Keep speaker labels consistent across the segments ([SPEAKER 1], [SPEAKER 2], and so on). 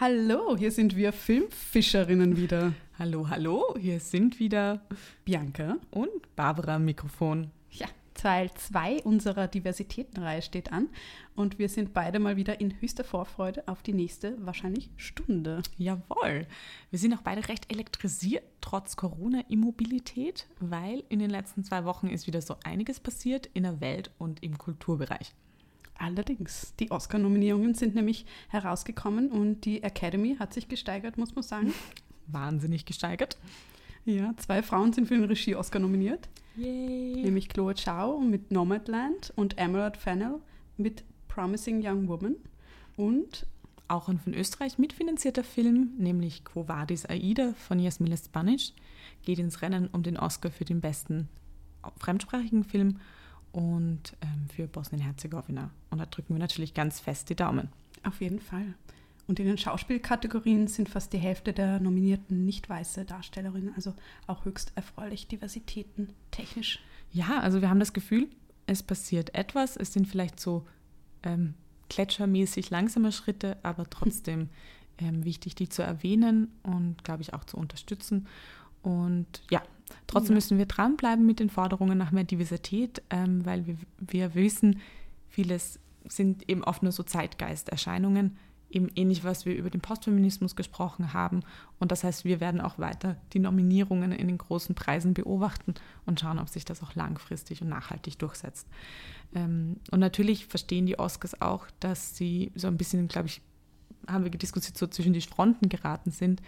[SPEAKER 1] Hallo, hier sind wir Filmfischerinnen wieder.
[SPEAKER 2] Hallo, hallo, hier sind wieder
[SPEAKER 1] Bianca
[SPEAKER 2] und Barbara am Mikrofon.
[SPEAKER 1] Ja, Teil 2 unserer Diversitätenreihe steht an und wir sind beide mal wieder in höchster Vorfreude auf die nächste, wahrscheinlich Stunde.
[SPEAKER 2] Jawohl. Wir sind auch beide recht elektrisiert, trotz Corona-Immobilität, weil in den letzten zwei Wochen ist wieder so einiges passiert in der Welt und im Kulturbereich.
[SPEAKER 1] Allerdings, die Oscar-Nominierungen sind nämlich herausgekommen und die Academy hat sich gesteigert, muss man sagen.
[SPEAKER 2] Wahnsinnig gesteigert.
[SPEAKER 1] Ja, zwei Frauen sind für den Regie-Oscar nominiert.
[SPEAKER 2] Yay.
[SPEAKER 1] Nämlich Chloe Zhao mit Nomadland und Emerald Fennell mit Promising Young Woman. Und
[SPEAKER 2] auch ein von Österreich mitfinanzierter Film, nämlich Quo Vadis Aida von Jasmine Spanish, geht ins Rennen um den Oscar für den besten fremdsprachigen Film und ähm, für Bosnien-Herzegowina. Und da drücken wir natürlich ganz fest die Daumen.
[SPEAKER 1] Auf jeden Fall. Und in den Schauspielkategorien sind fast die Hälfte der Nominierten nicht weiße Darstellerinnen, also auch höchst erfreulich Diversitäten technisch.
[SPEAKER 2] Ja, also wir haben das Gefühl, es passiert etwas. Es sind vielleicht so ähm, gletschermäßig langsame Schritte, aber trotzdem ähm, wichtig, die zu erwähnen und, glaube ich, auch zu unterstützen. Und ja, trotzdem ja. müssen wir dranbleiben mit den Forderungen nach mehr Diversität, ähm, weil wir, wir wissen, vieles sind eben oft nur so Zeitgeisterscheinungen eben ähnlich, was wir über den Postfeminismus gesprochen haben. Und das heißt, wir werden auch weiter die Nominierungen in den großen Preisen beobachten und schauen, ob sich das auch langfristig und nachhaltig durchsetzt. Ähm, und natürlich verstehen die Oscars auch, dass sie so ein bisschen, glaube ich, haben wir diskutiert, so zwischen die Fronten geraten sind,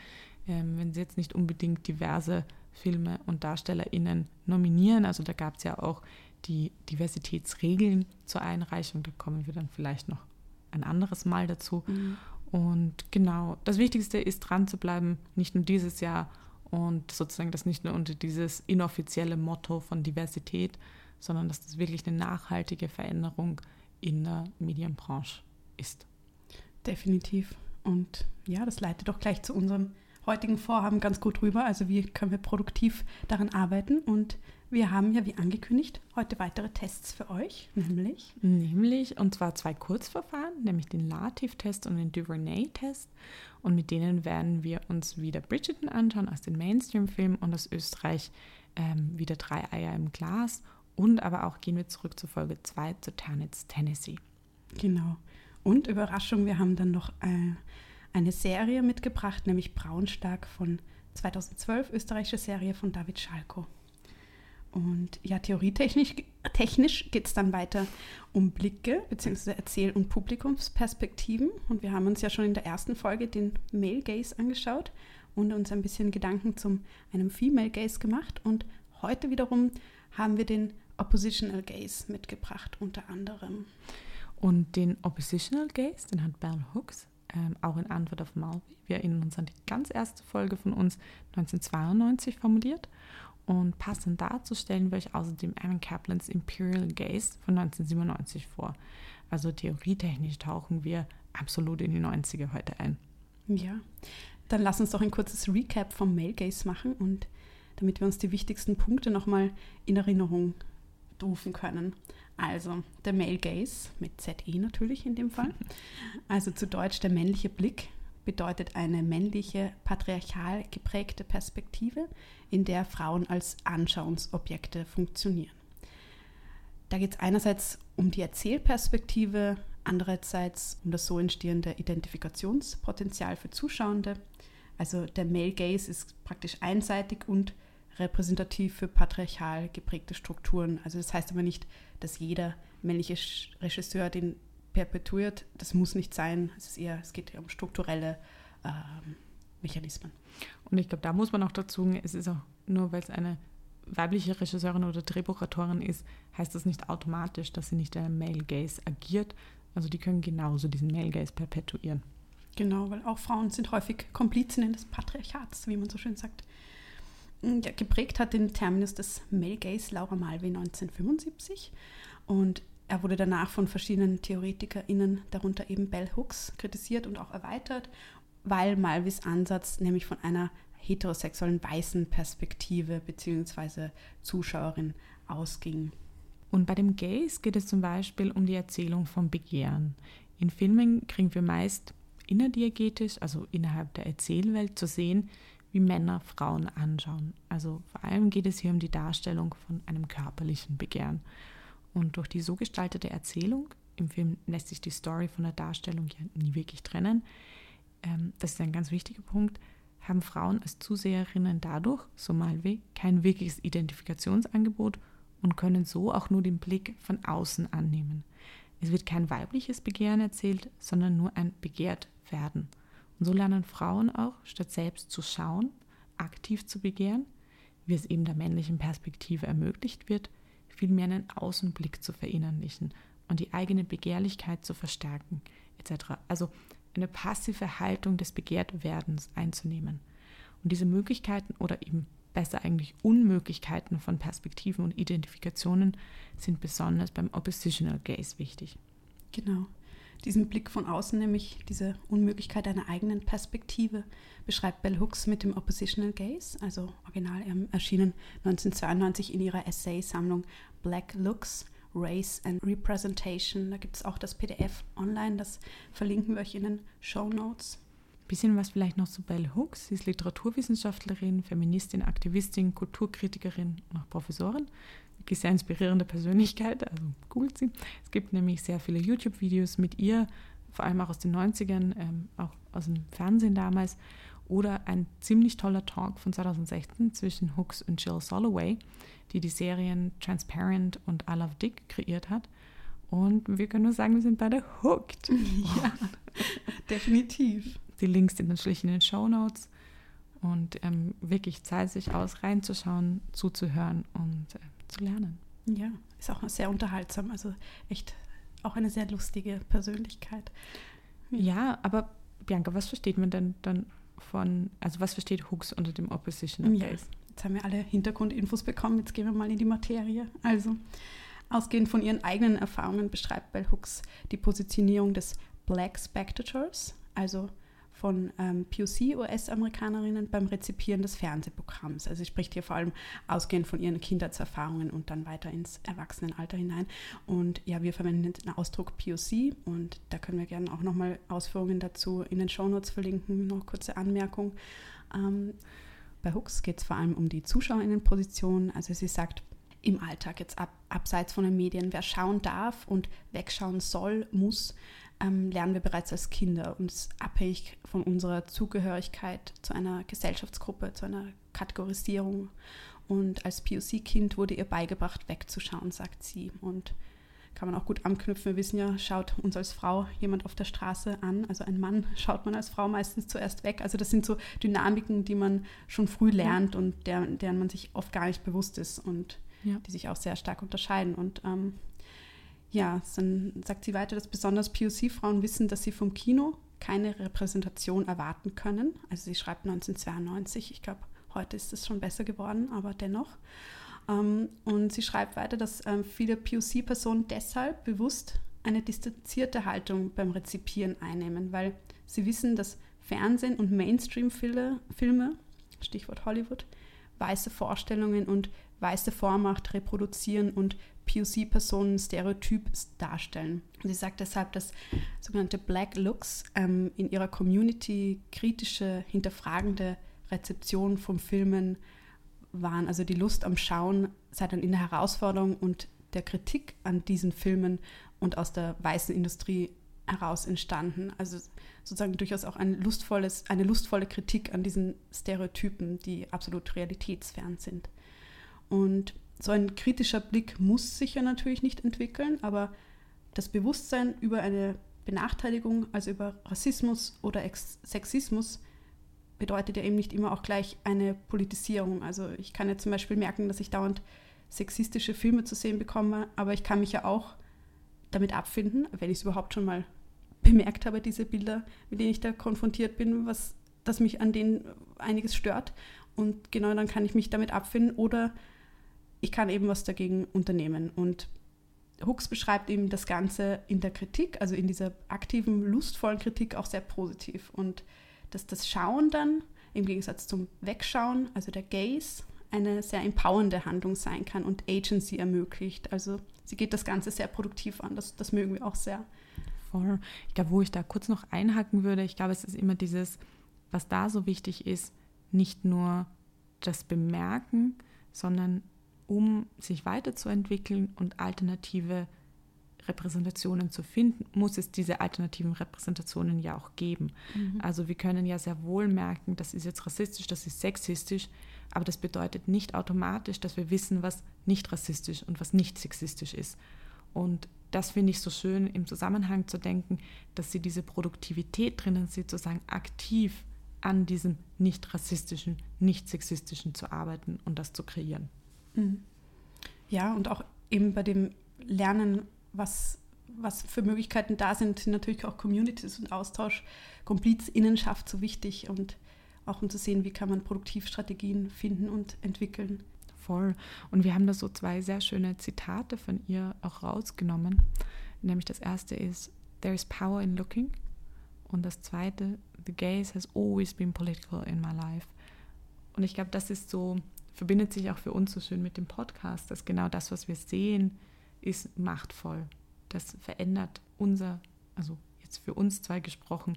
[SPEAKER 2] ähm, wenn sie jetzt nicht unbedingt diverse Filme und DarstellerInnen nominieren. Also da gab es ja auch die Diversitätsregeln zur Einreichung, da kommen wir dann vielleicht noch ein anderes Mal dazu. Mhm. Und genau, das Wichtigste ist dran zu bleiben, nicht nur dieses Jahr und sozusagen das nicht nur unter dieses inoffizielle Motto von Diversität, sondern dass das wirklich eine nachhaltige Veränderung in der Medienbranche ist.
[SPEAKER 1] Definitiv. Und ja, das leitet doch gleich zu unserem heutigen Vorhaben ganz gut rüber. Also wie können wir produktiv daran arbeiten und wir haben ja, wie angekündigt, heute weitere Tests für euch, nämlich?
[SPEAKER 2] Nämlich, und zwar zwei Kurzverfahren, nämlich den Lativ-Test und den Duvernay-Test. Und mit denen werden wir uns wieder Bridgerton anschauen aus den Mainstream-Filmen und aus Österreich ähm, wieder drei Eier im Glas. Und aber auch gehen wir zurück zu Folge 2 zu Tannitz, Tennessee.
[SPEAKER 1] Genau. Und Überraschung, wir haben dann noch äh, eine Serie mitgebracht, nämlich Braunstark von 2012, österreichische Serie von David Schalko. Und ja, theorietechnisch technisch geht es dann weiter um Blicke bzw. Erzähl- und Publikumsperspektiven. Und wir haben uns ja schon in der ersten Folge den Male Gaze angeschaut und uns ein bisschen Gedanken zum einem Female Gaze gemacht. Und heute wiederum haben wir den Oppositional Gaze mitgebracht, unter anderem.
[SPEAKER 2] Und den Oppositional Gaze, den hat Bell Hooks ähm, auch in Antwort auf Malvi. Wir erinnern uns an die ganz erste Folge von uns 1992 formuliert. Und passend dazu stellen wir euch außerdem Aaron Kaplans Imperial Gaze von 1997 vor. Also theorietechnisch tauchen wir absolut in die 90er heute ein.
[SPEAKER 1] Ja, dann lass uns doch ein kurzes Recap vom Male Gaze machen und damit wir uns die wichtigsten Punkte nochmal in Erinnerung rufen können. Also der Male Gaze mit ZE natürlich in dem Fall. Also zu Deutsch der männliche Blick bedeutet eine männliche, patriarchal geprägte Perspektive, in der Frauen als Anschauungsobjekte funktionieren. Da geht es einerseits um die Erzählperspektive, andererseits um das so entstehende Identifikationspotenzial für Zuschauende. Also der Male Gaze ist praktisch einseitig und repräsentativ für patriarchal geprägte Strukturen. Also das heißt aber nicht, dass jeder männliche Regisseur den perpetuiert. Das muss nicht sein. Es ist eher, es geht um strukturelle ähm, Mechanismen.
[SPEAKER 2] Und ich glaube, da muss man auch dazu, es ist auch nur, weil es eine weibliche Regisseurin oder Drehbuchautorin ist, heißt das nicht automatisch, dass sie nicht in einem Male Gaze agiert. Also die können genauso diesen Male Gaze perpetuieren.
[SPEAKER 1] Genau, weil auch Frauen sind häufig Komplizinnen des Patriarchats, wie man so schön sagt. Ja, geprägt hat den Terminus des Male Gaze Laura Malvi 1975 und er wurde danach von verschiedenen TheoretikerInnen, darunter eben Bell Hooks, kritisiert und auch erweitert, weil Malvis Ansatz nämlich von einer heterosexuellen weißen Perspektive bzw. Zuschauerin ausging.
[SPEAKER 2] Und bei dem Gaze geht es zum Beispiel um die Erzählung vom Begehren. In Filmen kriegen wir meist innerdiegetisch, also innerhalb der Erzählwelt, zu sehen, wie Männer Frauen anschauen. Also vor allem geht es hier um die Darstellung von einem körperlichen Begehren. Und durch die so gestaltete Erzählung, im Film lässt sich die Story von der Darstellung ja nie wirklich trennen, ähm, das ist ein ganz wichtiger Punkt, haben Frauen als Zuseherinnen dadurch, so mal wie, kein wirkliches Identifikationsangebot und können so auch nur den Blick von außen annehmen. Es wird kein weibliches Begehren erzählt, sondern nur ein begehrt werden. Und so lernen Frauen auch, statt selbst zu schauen, aktiv zu begehren, wie es eben der männlichen Perspektive ermöglicht wird, vielmehr einen Außenblick zu verinnerlichen und die eigene Begehrlichkeit zu verstärken, etc. Also eine passive Haltung des Begehrtwerdens einzunehmen. Und diese Möglichkeiten oder eben besser eigentlich Unmöglichkeiten von Perspektiven und Identifikationen sind besonders beim Oppositional Gaze wichtig.
[SPEAKER 1] Genau. Diesen Blick von außen, nämlich diese Unmöglichkeit einer eigenen Perspektive, beschreibt Bell Hooks mit dem Oppositional Gaze, also original erschienen 1992 in ihrer Essay-Sammlung Black Looks, Race and Representation. Da gibt es auch das PDF online, das verlinken wir euch in den Show Notes.
[SPEAKER 2] Bisschen was vielleicht noch zu Bell Hooks. Sie ist Literaturwissenschaftlerin, Feministin, Aktivistin, Kulturkritikerin und auch Professorin. Wirklich sehr inspirierende Persönlichkeit, also googelt sie. Es gibt nämlich sehr viele YouTube-Videos mit ihr, vor allem auch aus den 90ern, ähm, auch aus dem Fernsehen damals. Oder ein ziemlich toller Talk von 2016 zwischen Hooks und Jill Soloway, die die Serien Transparent und I Love Dick kreiert hat. Und wir können nur sagen, wir sind beide hooked.
[SPEAKER 1] Ja, definitiv.
[SPEAKER 2] Die Links sind natürlich in den Show Notes. Und ähm, wirklich zahlt sich aus, reinzuschauen, zuzuhören und äh, zu lernen.
[SPEAKER 1] Ja, ist auch sehr unterhaltsam. Also echt auch eine sehr lustige Persönlichkeit.
[SPEAKER 2] Ja, ja aber Bianca, was versteht man denn dann von, also was versteht Hooks unter dem Oppositional
[SPEAKER 1] ja, Base? Jetzt haben wir alle Hintergrundinfos bekommen, jetzt gehen wir mal in die Materie. Also, ausgehend von ihren eigenen Erfahrungen beschreibt Bell Hooks die Positionierung des Black Spectators, also von ähm, POC-US-Amerikanerinnen beim Rezipieren des Fernsehprogramms. Also sie spricht hier vor allem ausgehend von ihren Kindheitserfahrungen und dann weiter ins Erwachsenenalter hinein. Und ja, wir verwenden den Ausdruck POC und da können wir gerne auch nochmal Ausführungen dazu in den Shownotes verlinken. Noch kurze Anmerkung. Ähm, bei Hooks geht es vor allem um die Zuschauerinnenposition. Also sie sagt, im Alltag jetzt ab, abseits von den Medien, wer schauen darf und wegschauen soll, muss, ähm, lernen wir bereits als Kinder und ist abhängig von unserer Zugehörigkeit zu einer Gesellschaftsgruppe, zu einer Kategorisierung. Und als POC-Kind wurde ihr beigebracht, wegzuschauen, sagt sie. Und kann man auch gut anknüpfen. Wir wissen ja, schaut uns als Frau jemand auf der Straße an, also ein Mann schaut man als Frau meistens zuerst weg. Also das sind so Dynamiken, die man schon früh lernt und der, deren man sich oft gar nicht bewusst ist und ja. die sich auch sehr stark unterscheiden. Und ähm, ja, dann sagt sie weiter, dass besonders POC-Frauen wissen, dass sie vom Kino keine Repräsentation erwarten können. Also sie schreibt 1992, ich glaube, heute ist es schon besser geworden, aber dennoch. Ähm, und sie schreibt weiter, dass ähm, viele POC-Personen deshalb bewusst eine distanzierte Haltung beim Rezipieren einnehmen, weil sie wissen, dass Fernsehen und Mainstream-Filme, Stichwort Hollywood, weiße Vorstellungen und weiße Vormacht reproduzieren und POC-Personen Stereotyp darstellen. Sie sagt deshalb, dass sogenannte Black Looks ähm, in ihrer Community kritische, hinterfragende Rezeption vom Filmen waren. Also die Lust am Schauen sei dann in der Herausforderung und der Kritik an diesen Filmen und aus der weißen Industrie heraus entstanden. Also sozusagen durchaus auch ein lustvolles, eine lustvolle Kritik an diesen Stereotypen, die absolut realitätsfern sind. Und so ein kritischer Blick muss sich ja natürlich nicht entwickeln, aber das Bewusstsein über eine Benachteiligung, also über Rassismus oder Ex Sexismus, bedeutet ja eben nicht immer auch gleich eine Politisierung. Also ich kann ja zum Beispiel merken, dass ich dauernd sexistische Filme zu sehen bekomme, aber ich kann mich ja auch damit abfinden, wenn ich es überhaupt schon mal bemerkt habe, diese Bilder, mit denen ich da konfrontiert bin, was, dass mich an denen einiges stört. Und genau dann kann ich mich damit abfinden oder ich kann eben was dagegen unternehmen. Und Hooks beschreibt eben das Ganze in der Kritik, also in dieser aktiven, lustvollen Kritik auch sehr positiv. Und dass das Schauen dann im Gegensatz zum Wegschauen, also der Gaze, eine sehr empowernde Handlung sein kann und Agency ermöglicht. Also sie geht das Ganze sehr produktiv an. Das, das mögen wir auch sehr.
[SPEAKER 2] Voll. Ich glaube, wo ich da kurz noch einhaken würde, ich glaube, es ist immer dieses, was da so wichtig ist, nicht nur das Bemerken, sondern um sich weiterzuentwickeln und alternative Repräsentationen zu finden, muss es diese alternativen Repräsentationen ja auch geben. Mhm. Also wir können ja sehr wohl merken, das ist jetzt rassistisch, das ist sexistisch, aber das bedeutet nicht automatisch, dass wir wissen, was nicht rassistisch und was nicht sexistisch ist. Und das finde ich so schön im Zusammenhang zu denken, dass sie diese Produktivität drinnen sieht, sozusagen aktiv an diesem nicht rassistischen, nicht sexistischen zu arbeiten und das zu kreieren.
[SPEAKER 1] Mhm. Ja, und auch eben bei dem Lernen, was, was für Möglichkeiten da sind, sind natürlich auch Communities und Austausch, Komplizinnenschaft so wichtig und auch um zu sehen, wie kann man Produktivstrategien finden und entwickeln.
[SPEAKER 2] Voll. Und wir haben da so zwei sehr schöne Zitate von ihr auch rausgenommen. Nämlich das erste ist, There is power in looking. Und das zweite, The gaze has always been political in my life. Und ich glaube, das ist so, verbindet sich auch für uns so schön mit dem Podcast, dass genau das, was wir sehen, ist machtvoll. Das verändert unser, also jetzt für uns zwei gesprochen,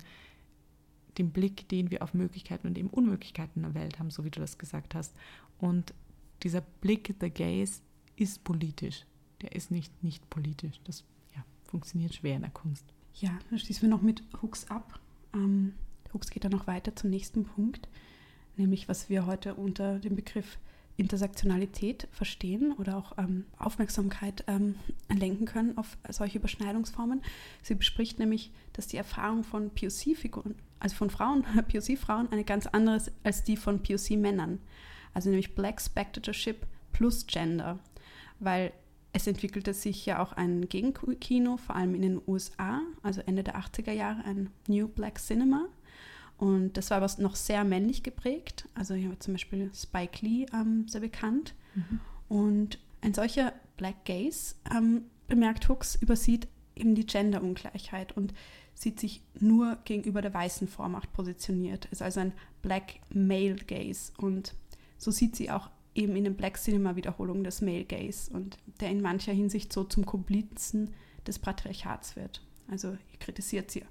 [SPEAKER 2] den Blick, den wir auf Möglichkeiten und eben Unmöglichkeiten in der Welt haben, so wie du das gesagt hast. Und dieser Blick, der Gaze, ist politisch. Der ist nicht nicht politisch. Das ja, funktioniert schwer in der Kunst.
[SPEAKER 1] Ja, dann schließen wir noch mit Hooks ab. Ähm, Hooks geht dann noch weiter zum nächsten Punkt, nämlich was wir heute unter dem Begriff Intersektionalität verstehen oder auch ähm, Aufmerksamkeit ähm, lenken können auf solche Überschneidungsformen. Sie bespricht nämlich, dass die Erfahrung von POC-Figuren, also von Frauen, POC-Frauen, eine ganz andere ist als die von POC-Männern. Also nämlich Black Spectatorship plus Gender. Weil es entwickelte sich ja auch ein Gegenkino, vor allem in den USA, also Ende der 80er Jahre, ein New Black Cinema. Und das war aber noch sehr männlich geprägt. Also hier zum Beispiel Spike Lee ähm, sehr bekannt. Mhm. Und ein solcher Black Gaze, ähm, bemerkt Hooks, übersieht eben die Gender-Ungleichheit und sieht sich nur gegenüber der weißen Vormacht positioniert. Ist also ein Black Male Gaze. Und so sieht sie auch eben in den Black Cinema Wiederholungen des Male Gaze und der in mancher Hinsicht so zum Komplizen des Patriarchats wird. Also kritisiert sie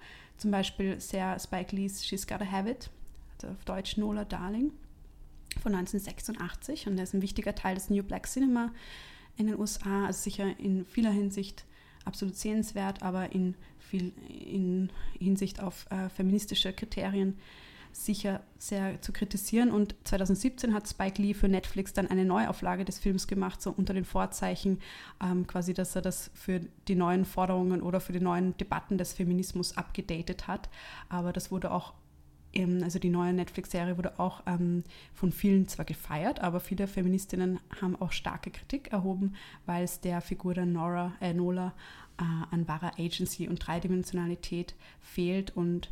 [SPEAKER 1] zum Beispiel sehr Spike Lee's She's Gotta Have It, also auf Deutsch Nola Darling von 1986 und der ist ein wichtiger Teil des New Black Cinema in den USA, also sicher in vieler Hinsicht absolut sehenswert, aber in, viel, in Hinsicht auf äh, feministische Kriterien sicher sehr zu kritisieren. Und 2017 hat Spike Lee für Netflix dann eine Neuauflage des Films gemacht, so unter den Vorzeichen, ähm, quasi, dass er das für die neuen Forderungen oder für die neuen Debatten des Feminismus abgedatet hat. Aber das wurde auch also die neue Netflix-Serie wurde auch ähm, von vielen zwar gefeiert, aber viele Feministinnen haben auch starke Kritik erhoben, weil es der Figur der Nora, äh, Nola äh, an wahrer Agency und Dreidimensionalität fehlt und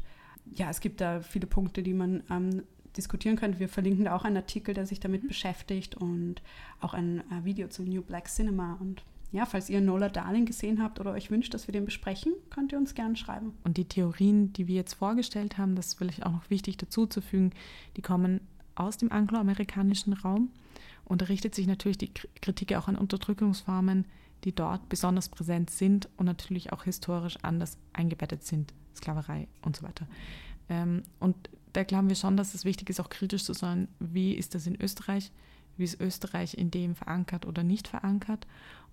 [SPEAKER 1] ja, es gibt da viele Punkte, die man ähm, diskutieren könnte. Wir verlinken da auch einen Artikel, der sich damit mhm. beschäftigt und auch ein äh, Video zum New Black Cinema. Und ja, falls ihr Nola Darling gesehen habt oder euch wünscht, dass wir den besprechen, könnt ihr uns gerne schreiben.
[SPEAKER 2] Und die Theorien, die wir jetzt vorgestellt haben, das ist vielleicht auch noch wichtig dazuzufügen, die kommen aus dem angloamerikanischen Raum und da richtet sich natürlich die Kritik auch an Unterdrückungsformen, die dort besonders präsent sind und natürlich auch historisch anders eingebettet sind. Sklaverei und so weiter. Ähm, und da glauben wir schon, dass es wichtig ist, auch kritisch zu sein, wie ist das in Österreich, wie ist Österreich in dem verankert oder nicht verankert.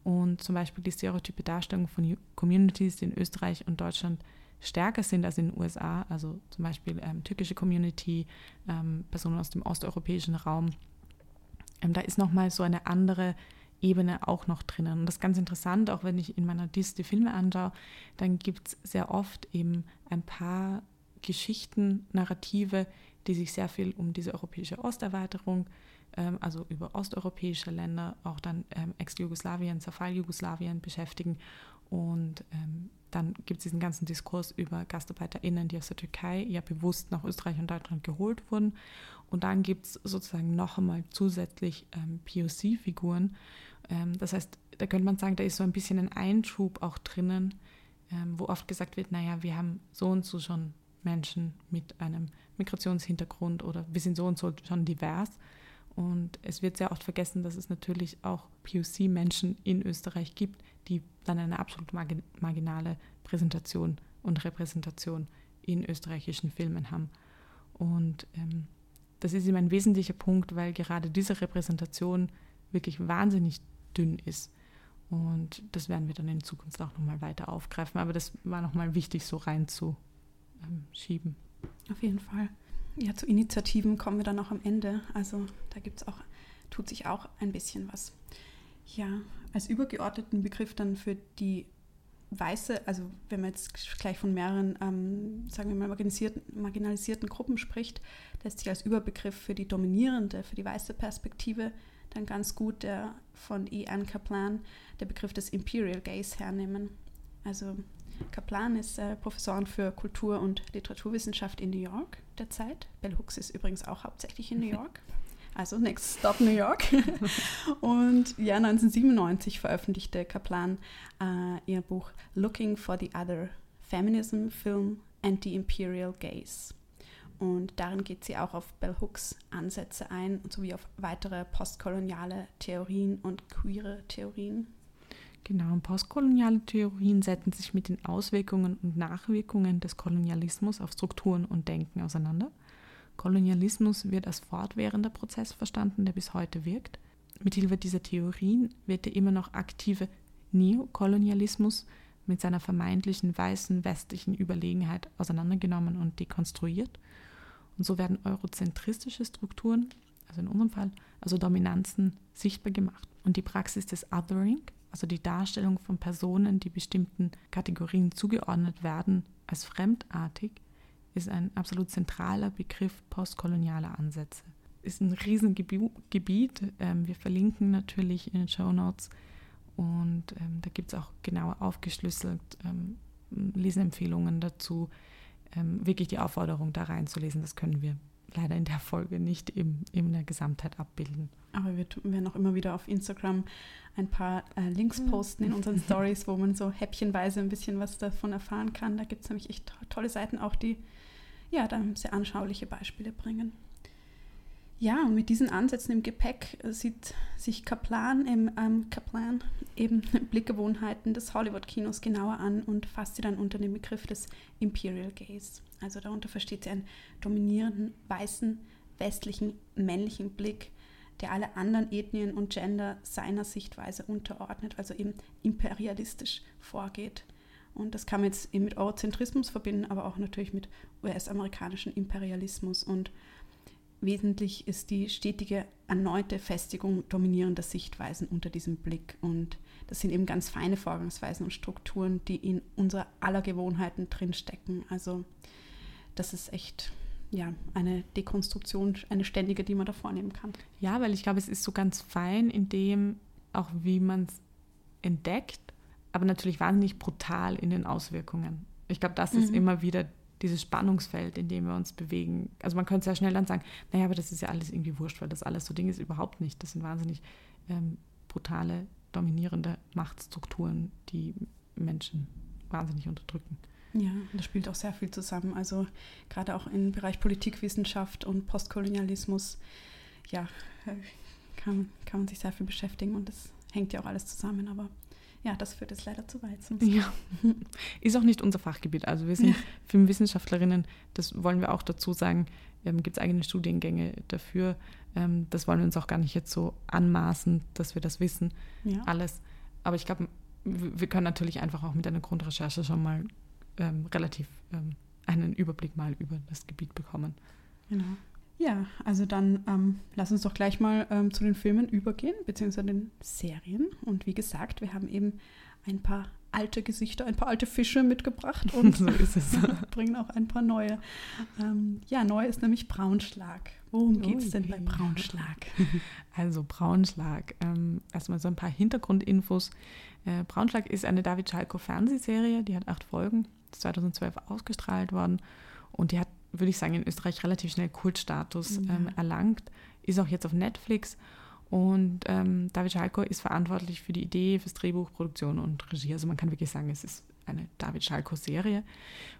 [SPEAKER 2] Und zum Beispiel die stereotype Darstellung von Communities, die in Österreich und Deutschland stärker sind als in den USA, also zum Beispiel ähm, türkische Community, ähm, Personen aus dem osteuropäischen Raum. Ähm, da ist nochmal so eine andere Ebene auch noch drinnen. Und das ist ganz interessant, auch wenn ich in meiner Dis die Filme anschaue, dann gibt es sehr oft eben ein paar Geschichten, Narrative, die sich sehr viel um diese europäische Osterweiterung, ähm, also über osteuropäische Länder, auch dann ähm, Ex-Jugoslawien, Zerfall-Jugoslawien beschäftigen. Und ähm, dann gibt es diesen ganzen Diskurs über GastarbeiterInnen, die aus der Türkei ja bewusst nach Österreich und Deutschland geholt wurden. Und dann gibt es sozusagen noch einmal zusätzlich ähm, POC-Figuren, das heißt, da könnte man sagen, da ist so ein bisschen ein Einschub auch drinnen, ähm, wo oft gesagt wird, naja, wir haben so und so schon Menschen mit einem Migrationshintergrund oder wir sind so und so schon divers. Und es wird sehr oft vergessen, dass es natürlich auch POC-Menschen in Österreich gibt, die dann eine absolut marginale Präsentation und Repräsentation in österreichischen Filmen haben. Und ähm, das ist immer ein wesentlicher Punkt, weil gerade diese Repräsentation wirklich wahnsinnig dünn ist. Und das werden wir dann in Zukunft auch nochmal weiter aufgreifen. Aber das war nochmal wichtig, so reinzuschieben.
[SPEAKER 1] Auf jeden Fall. Ja, zu Initiativen kommen wir dann auch am Ende. Also da gibt es auch, tut sich auch ein bisschen was. Ja, als übergeordneten Begriff dann für die weiße, also wenn man jetzt gleich von mehreren, ähm, sagen wir mal, marginalisierten, marginalisierten Gruppen spricht, lässt sich als Überbegriff für die dominierende, für die weiße Perspektive dann ganz gut der von E. Ann Kaplan, der Begriff des Imperial Gaze hernehmen. Also Kaplan ist äh, Professorin für Kultur- und Literaturwissenschaft in New York derzeit. Bell Hooks ist übrigens auch hauptsächlich in New York. Also Next Stop New York. und ja, 1997 veröffentlichte Kaplan äh, ihr Buch Looking for the Other, Feminism, Film and the Imperial Gaze. Und darin geht sie auch auf Bell Hooks Ansätze ein, sowie auf weitere postkoloniale Theorien und queere Theorien.
[SPEAKER 2] Genau, und postkoloniale Theorien setzen sich mit den Auswirkungen und Nachwirkungen des Kolonialismus auf Strukturen und Denken auseinander. Kolonialismus wird als fortwährender Prozess verstanden, der bis heute wirkt. Mithilfe dieser Theorien wird der immer noch aktive Neokolonialismus mit seiner vermeintlichen weißen westlichen Überlegenheit auseinandergenommen und dekonstruiert. Und so werden eurozentristische Strukturen, also in unserem Fall, also Dominanzen, sichtbar gemacht. Und die Praxis des Othering, also die Darstellung von Personen, die bestimmten Kategorien zugeordnet werden, als fremdartig, ist ein absolut zentraler Begriff postkolonialer Ansätze. Ist ein Riesengebiet. Ähm, wir verlinken natürlich in den Show Notes und ähm, da gibt es auch genauer aufgeschlüsselt ähm, Leseempfehlungen dazu. Wirklich die Aufforderung, da reinzulesen, das können wir leider in der Folge nicht im, in der Gesamtheit abbilden.
[SPEAKER 1] Aber wir werden auch immer wieder auf Instagram ein paar äh, Links posten in unseren Stories, wo man so häppchenweise ein bisschen was davon erfahren kann. Da gibt es nämlich echt tolle Seiten auch, die ja dann sehr anschauliche Beispiele bringen. Ja, und mit diesen Ansätzen im Gepäck sieht sich Kaplan, im, ähm, Kaplan eben Blickgewohnheiten des Hollywood-Kinos genauer an und fasst sie dann unter den Begriff des Imperial Gaze. Also darunter versteht sie einen dominierenden, weißen, westlichen, männlichen Blick, der alle anderen Ethnien und Gender seiner Sichtweise unterordnet, also eben imperialistisch vorgeht. Und das kann man jetzt eben mit Eurozentrismus verbinden, aber auch natürlich mit US-amerikanischem Imperialismus. Und wesentlich ist die stetige erneute Festigung dominierender Sichtweisen unter diesem Blick. Und das sind eben ganz feine Vorgangsweisen und Strukturen, die in unserer aller Gewohnheiten drinstecken. Also das ist echt ja, eine Dekonstruktion, eine ständige, die man da vornehmen kann.
[SPEAKER 2] Ja, weil ich glaube, es ist so ganz fein in dem, auch wie man es entdeckt, aber natürlich wahnsinnig brutal in den Auswirkungen. Ich glaube, das mhm. ist immer wieder dieses Spannungsfeld, in dem wir uns bewegen. Also man könnte sehr schnell dann sagen, naja, aber das ist ja alles irgendwie wurscht, weil das alles so Ding ist, überhaupt nicht. Das sind wahnsinnig ähm, brutale, dominierende Machtstrukturen, die Menschen wahnsinnig unterdrücken.
[SPEAKER 1] Ja, das spielt auch sehr viel zusammen. Also gerade auch im Bereich Politikwissenschaft und Postkolonialismus, ja, äh, kann, kann man sich sehr viel beschäftigen und das hängt ja auch alles zusammen. Aber ja, das führt jetzt leider zu weit.
[SPEAKER 2] Ja, ist auch nicht unser Fachgebiet. Also wir sind ja. Filmwissenschaftlerinnen, das wollen wir auch dazu sagen. Ähm, Gibt es eigene Studiengänge dafür. Ähm, das wollen wir uns auch gar nicht jetzt so anmaßen, dass wir das wissen, ja. alles. Aber ich glaube, wir können natürlich einfach auch mit einer Grundrecherche schon mal ähm, relativ ähm, einen Überblick mal über das Gebiet bekommen.
[SPEAKER 1] Genau. Ja, also dann ähm, lass uns doch gleich mal ähm, zu den Filmen übergehen, beziehungsweise den Serien. Und wie gesagt, wir haben eben ein paar alte Gesichter, ein paar alte Fische mitgebracht und so bringen auch ein paar neue. Ähm, ja, neu ist nämlich Braunschlag. Worum geht es denn bei Braunschlag?
[SPEAKER 2] Also Braunschlag. Ähm, erstmal so ein paar Hintergrundinfos. Äh, Braunschlag ist eine David Schalko Fernsehserie, die hat acht Folgen, ist 2012 ausgestrahlt worden und die hat würde ich sagen, in Österreich relativ schnell Kultstatus ja. ähm, erlangt. Ist auch jetzt auf Netflix. Und ähm, David Schalko ist verantwortlich für die Idee, fürs Drehbuch, Produktion und Regie. Also man kann wirklich sagen, es ist eine David Schalko-Serie.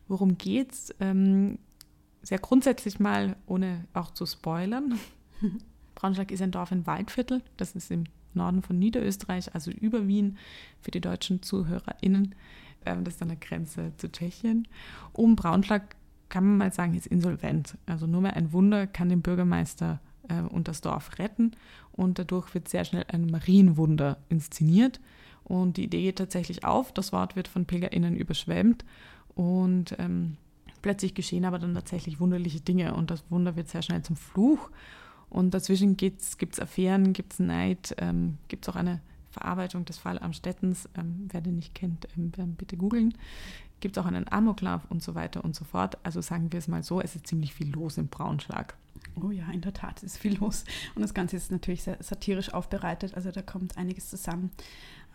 [SPEAKER 2] Worum geht's? Ähm, sehr grundsätzlich mal, ohne auch zu spoilern. Braunschweig ist ein Dorf in Waldviertel. Das ist im Norden von Niederösterreich, also über Wien für die deutschen ZuhörerInnen. Ähm, das ist an der Grenze zu Tschechien. Um Braunschlag kann man mal sagen, ist insolvent. Also nur mehr ein Wunder kann den Bürgermeister äh, und das Dorf retten. Und dadurch wird sehr schnell ein Marienwunder inszeniert. Und die Idee geht tatsächlich auf. Das Wort wird von PilgerInnen überschwemmt. Und ähm, plötzlich geschehen aber dann tatsächlich wunderliche Dinge. Und das Wunder wird sehr schnell zum Fluch. Und dazwischen gibt es Affären, gibt es Neid, ähm, gibt es auch eine Verarbeitung des Fall Amstettens. Ähm, wer den nicht kennt, ähm, bitte googeln. Gibt es auch einen Amoklauf und so weiter und so fort. Also sagen wir es mal so, es ist ziemlich viel los im Braunschlag.
[SPEAKER 1] Oh ja, in der Tat ist viel los. Und das Ganze ist natürlich sehr satirisch aufbereitet. Also da kommt einiges zusammen.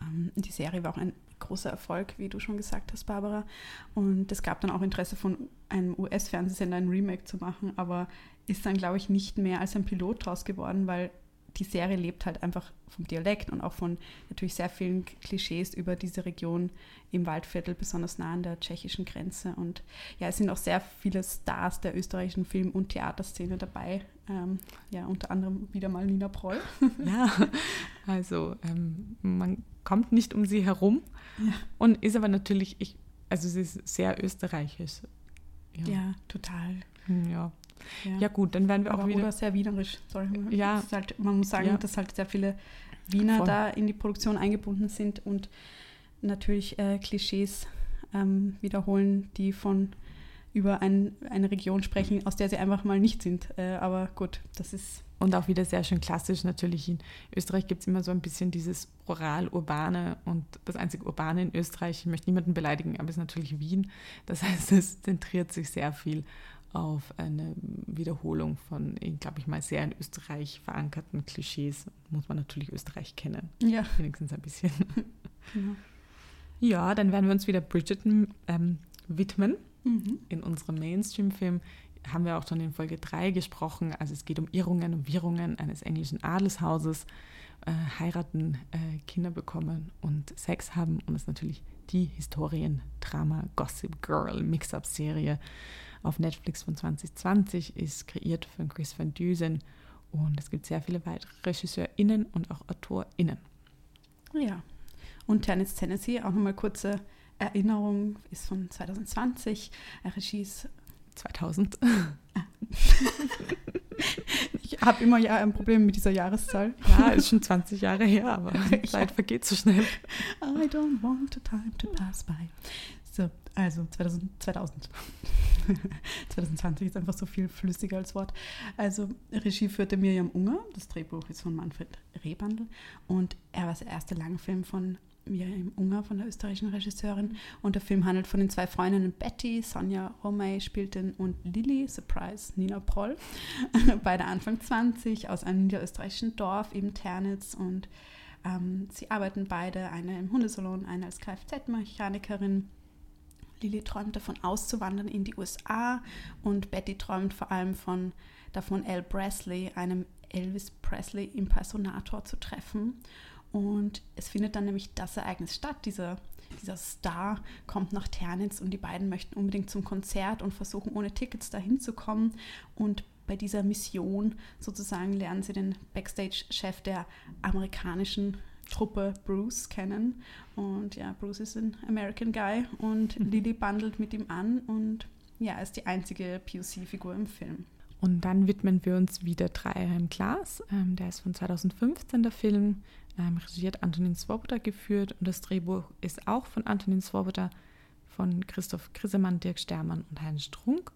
[SPEAKER 1] Ähm, die Serie war auch ein großer Erfolg, wie du schon gesagt hast, Barbara. Und es gab dann auch Interesse von einem US-Fernsehsender, ein Remake zu machen, aber ist dann, glaube ich, nicht mehr als ein Pilot draus geworden, weil die Serie lebt halt einfach vom Dialekt und auch von natürlich sehr vielen Klischees über diese Region im Waldviertel, besonders nah an der tschechischen Grenze. Und ja, es sind auch sehr viele Stars der österreichischen Film- und Theaterszene dabei. Ähm, ja, unter anderem wieder mal Nina Proll.
[SPEAKER 2] Ja, also ähm, man kommt nicht um sie herum ja. und ist aber natürlich, ich, also sie ist sehr österreichisch.
[SPEAKER 1] Ja, ja total.
[SPEAKER 2] Hm, ja. Ja. ja. gut, dann werden wir
[SPEAKER 1] Aber
[SPEAKER 2] auch wieder.
[SPEAKER 1] Sehr wienerisch, sorry.
[SPEAKER 2] Ja.
[SPEAKER 1] Halt, man muss sagen, ja. dass halt sehr viele Wiener Voll. da in die Produktion eingebunden sind und natürlich äh, Klischees ähm, wiederholen, die von über ein, eine Region sprechen, aus der sie einfach mal nicht sind. Äh, aber gut, das ist.
[SPEAKER 2] Und auch wieder sehr schön klassisch natürlich. In Österreich gibt es immer so ein bisschen dieses Rural-Urbane und das einzige Urbane in Österreich, ich möchte niemanden beleidigen, aber ist natürlich Wien. Das heißt, es zentriert sich sehr viel auf eine Wiederholung von, glaube ich mal, sehr in Österreich verankerten Klischees. Muss man natürlich Österreich kennen.
[SPEAKER 1] Ja.
[SPEAKER 2] Wenigstens ein bisschen. Genau. Ja, dann werden wir uns wieder Bridgerton ähm, widmen. Mhm. In unserem Mainstream-Film haben wir auch schon in Folge 3 gesprochen. Also es geht um Irrungen und Wirrungen eines englischen Adelshauses, äh, heiraten, äh, Kinder bekommen und Sex haben. Und es ist natürlich die Historiendrama Gossip Girl Mix-Up-Serie auf Netflix von 2020, ist kreiert von Chris Van Dusen und es gibt sehr viele weitere RegisseurInnen und auch AutorInnen.
[SPEAKER 1] Ja, und Tennis Tennessee, auch nochmal kurze Erinnerung, ist von 2020. Regie ist
[SPEAKER 2] 2000.
[SPEAKER 1] ich habe immer ja ein Problem mit dieser Jahreszahl.
[SPEAKER 2] Ja, ist schon 20 Jahre her, aber die Zeit ja. vergeht so schnell.
[SPEAKER 1] I don't want the time to pass by. So, also 2000. 2000. 2020 ist einfach so viel flüssiger als Wort. Also Regie führte Miriam Unger, das Drehbuch ist von Manfred Rehbandel und er war der erste Langfilm von Miriam Unger, von der österreichischen Regisseurin. Und der Film handelt von den zwei Freundinnen Betty, Sonja Romay spielt den und Lilly, Surprise, Nina Proll, beide Anfang 20, aus einem niederösterreichischen Dorf, eben Ternitz und ähm, sie arbeiten beide, eine im Hundesalon, eine als Kfz-Mechanikerin Lily träumt davon auszuwandern in die USA und Betty träumt vor allem von, davon, Al Presley, einem Elvis Presley Impersonator zu treffen. Und es findet dann nämlich das Ereignis statt. Dieser, dieser Star kommt nach Ternitz und die beiden möchten unbedingt zum Konzert und versuchen ohne Tickets dahin zu kommen. Und bei dieser Mission sozusagen lernen sie den Backstage-Chef der amerikanischen Truppe Bruce kennen. Und ja, Bruce ist ein American Guy und mhm. Lily bandelt mit ihm an und ja, ist die einzige POC-Figur im Film.
[SPEAKER 2] Und dann widmen wir uns wieder Dreieheim Glas. Ähm, der ist von 2015, der Film. Ähm, regiert Antonin Swoboda geführt und das Drehbuch ist auch von Antonin Swoboda, von Christoph Grissemann, Dirk Stermann und Heinz Strunk.